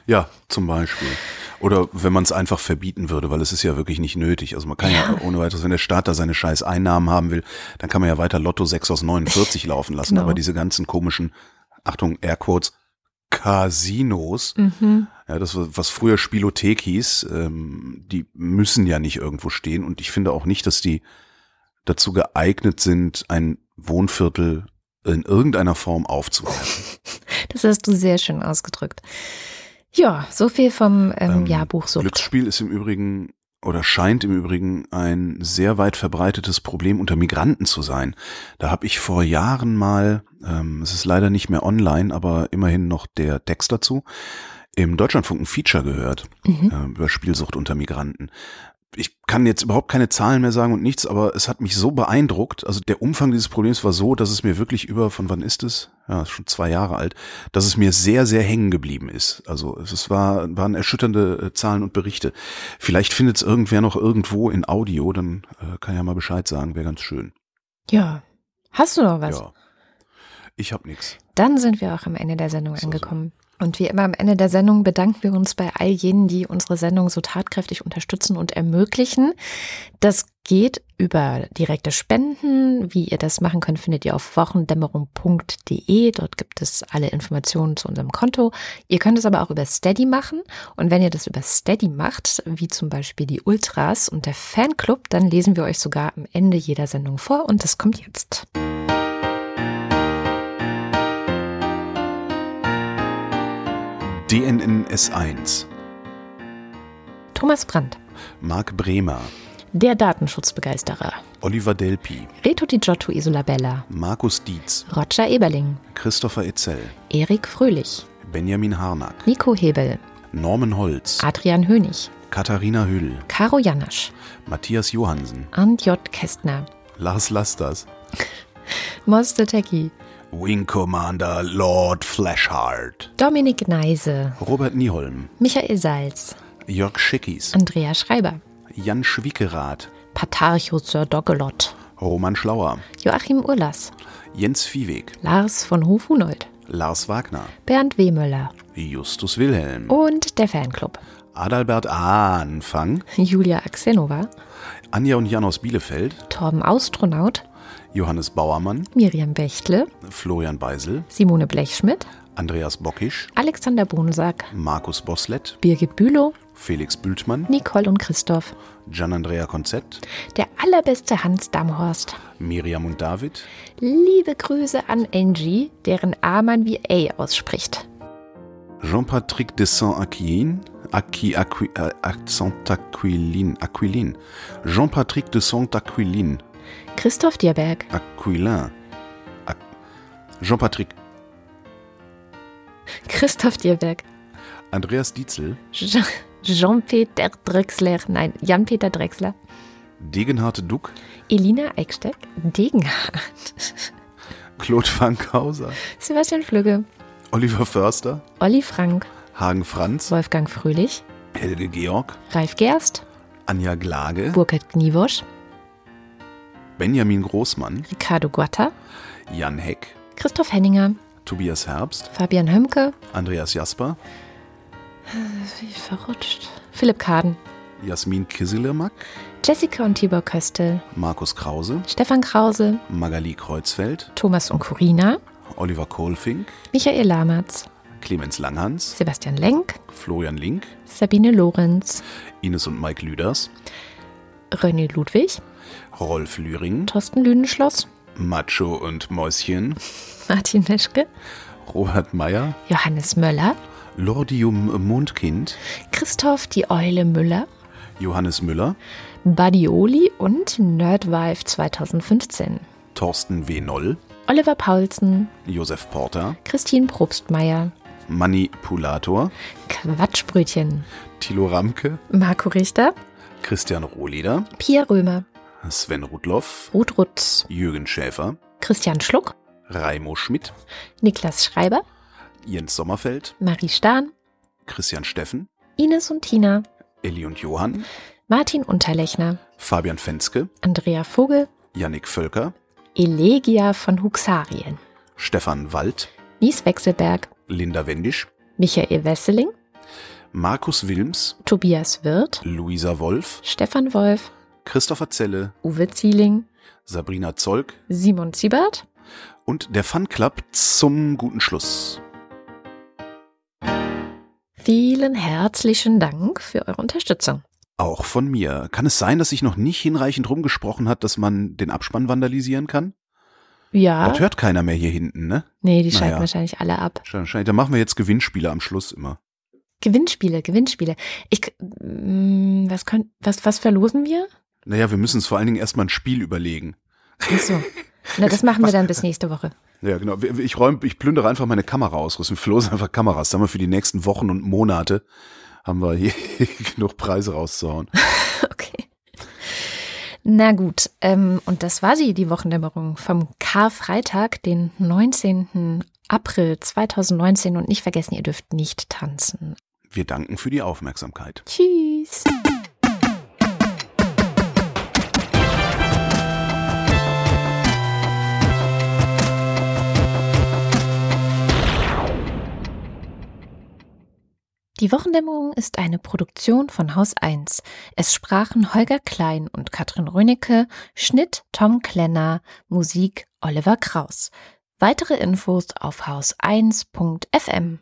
Ja, zum Beispiel. Oder wenn man es einfach verbieten würde, weil es ist ja wirklich nicht nötig. Also man kann ja, ohne weiteres, wenn der Staat da seine scheiß Einnahmen haben will, dann kann man ja weiter Lotto 6 aus 49 laufen lassen. Genau. Aber diese ganzen komischen, Achtung, Airquotes, Casinos, Mhm. ja, das, was früher Spielothek hieß, ähm, die müssen ja nicht irgendwo stehen. Und ich finde auch nicht, dass die dazu geeignet sind, ein Wohnviertel in irgendeiner Form aufzuwerten. Das hast du sehr schön ausgedrückt. Ja, so viel vom ähm, Ähm, Jahrbuch Sucht. Glücksspiel ist im Übrigen oder scheint im Übrigen ein sehr weit verbreitetes Problem unter Migranten zu sein. Da habe ich vor Jahren mal, ähm, es ist leider nicht mehr online, aber immerhin noch der Text dazu, im Deutschlandfunk ein Feature gehört Mhm. äh, über Spielsucht unter Migranten. Ich kann jetzt überhaupt keine Zahlen mehr sagen und nichts, aber es hat mich so beeindruckt. Also der Umfang dieses Problems war so, dass es mir wirklich über, von wann ist es? Ja, ist schon zwei Jahre alt, dass es mir sehr, sehr hängen geblieben ist. Also es war, waren erschütternde äh, Zahlen und Berichte. Vielleicht findet es irgendwer noch irgendwo in Audio, dann äh, kann ja mal Bescheid sagen, wäre ganz schön. Ja. Hast du noch was? Ja. Ich hab nix. Dann sind wir auch am Ende der Sendung angekommen. Und wie immer am Ende der Sendung bedanken wir uns bei all jenen, die unsere Sendung so tatkräftig unterstützen und ermöglichen. Das geht über direkte Spenden. Wie ihr das machen könnt, findet ihr auf wochendämmerung.de. Dort gibt es alle Informationen zu unserem Konto. Ihr könnt es aber auch über Steady machen. Und wenn ihr das über Steady macht, wie zum Beispiel die Ultras und der Fanclub, dann lesen wir euch sogar am Ende jeder Sendung vor. Und das kommt jetzt. DNNS1, Thomas Brandt, Marc Bremer, der Datenschutzbegeisterer. Oliver Delpi, Reto Di Giotto Isolabella, Markus Dietz, Roger Eberling, Christopher Etzel, Erik Fröhlich, Benjamin Harnack, Nico Hebel, Norman Holz, Adrian Hönig, Katharina Hüll, Caro Janasch, Matthias Johansen, Arndt J. Kästner, Lars Lasters, Moste Tecki, Wing Commander Lord Flashheart, Dominik Neise, Robert Nieholm, Michael Salz, Jörg Schickis, Andrea Schreiber, Jan Schwickerath, Patarcho Sir Doggelot, Roman Schlauer, Joachim Urlas, Jens Viehweg, Lars von Hof-Hunold, Lars Wagner, Bernd Wehmöller Justus Wilhelm, und der Fanclub. Adalbert Anfang, Julia Axenova, Anja und Jan aus Bielefeld, Torben Austronaut, Johannes Bauermann, Miriam Bechtle, Florian Beisel, Simone Blechschmidt, Andreas Bockisch, Alexander Bonsack, Markus Boslett, Birgit Bülow, Felix Bültmann, Nicole und Christoph, Gian-Andrea Konzett, der allerbeste Hans Damhorst. Miriam und David, Liebe Grüße an Angie, deren A man wie A ausspricht. Jean-Patrick de Saint-Aquilin, Aqui, Aqui, Saint-Aquilin, Aquilin, Jean-Patrick de Saint-Aquilin, Christoph Dierberg, Aquilin, Jean-Patrick, Christoph Dierberg, Andreas Dietzel, Jean- Jean-Peter Drexler, nein, Jan-Peter Drexler, Degenhard Duck, Elina Eicksteck, Degenhardt, Claude Fankhauser, Sebastian Flügge, Oliver Förster, Olli Frank, Hagen Franz, Wolfgang Fröhlich, Helge Georg, Ralf Gerst, Anja Glage, Burkhard Gniewosch, Benjamin Großmann, Ricardo Guatta, Jan Heck, Christoph Henninger, Tobias Herbst, Fabian Hömke, Andreas Jasper, wie verrutscht, Philipp Kaden, Jasmin Kisselemak, Jessica und Tibor Köstel, Markus Krause, Stefan Krause, Magali Kreuzfeld, Thomas und Corina, Oliver Kohlfink, Michael Lamertz, Clemens Langhans, Sebastian Lenk, Florian Link, Sabine Lorenz, Ines und Mike Lüders, René Ludwig, Rolf Lühring, Thorsten Lüdenschloss, Macho und Mäuschen, Martin Meschke, Robert Meyer, Johannes Möller, Lordium Mondkind, Christoph die Eule Müller, Johannes Müller, Badioli und Nerdwife 2015. Thorsten W. Noll, Oliver Paulsen, Josef Porter, Christine Probstmeier, Manipulator, Quatschbrötchen, Thilo Ramke, Marco Richter, Christian Rohleder, Pia Römer, Sven Rudloff, Ruth Rutz, Jürgen Schäfer, Christian Schluck, Raimo Schmidt, Niklas Schreiber, Jens Sommerfeld, Marie Stahn, Christian Steffen, Ines und Tina, Elli und Johann, Martin Unterlechner, Fabian Fenske, Andrea Vogel, Yannick Völker, Elegia von Huxarien, Stefan Wald, Nies Wechselberg, Linda Wendisch, Michael Wesseling, Markus Wilms, Tobias Wirth, Luisa Wolf, Stefan Wolf, Christopher Zelle, Uwe Zieling, Sabrina Zolk. Simon Ziebert, und der Fun Club zum guten Schluss. Vielen herzlichen Dank für eure Unterstützung. Auch von mir. Kann es sein, dass sich noch nicht hinreichend rumgesprochen hat, dass man den Abspann vandalisieren kann? Ja, Das hört keiner mehr hier hinten, ne? nee, die schalten Naja. wahrscheinlich alle ab. Wahrscheinlich. Da machen wir jetzt Gewinnspiele am Schluss immer. Gewinnspiele, Gewinnspiele. Ich, mm, was können, was, was verlosen wir? Naja, wir müssen uns vor allen Dingen erstmal ein Spiel überlegen. Ach so. Na, das machen wir dann bis nächste Woche. Ja, genau. Ich räume, ich plündere einfach meine Kamera aus. Wir verlosen einfach Kameras. Haben wir für die nächsten Wochen und Monate haben wir hier genug Preise rauszuhauen. Okay. Na gut, ähm, und das war sie, die Wochendämmerung vom Karfreitag, den 19. April 2019. Und nicht vergessen, ihr dürft nicht tanzen. Wir danken für die Aufmerksamkeit. Tschüss. Die Wochendämmerung ist eine Produktion von Haus 1. Es sprachen Holger Klein und Katrin Rönecke, Schnitt Tom Klenner, Musik Oliver Kraus. Weitere Infos auf haus1.fm.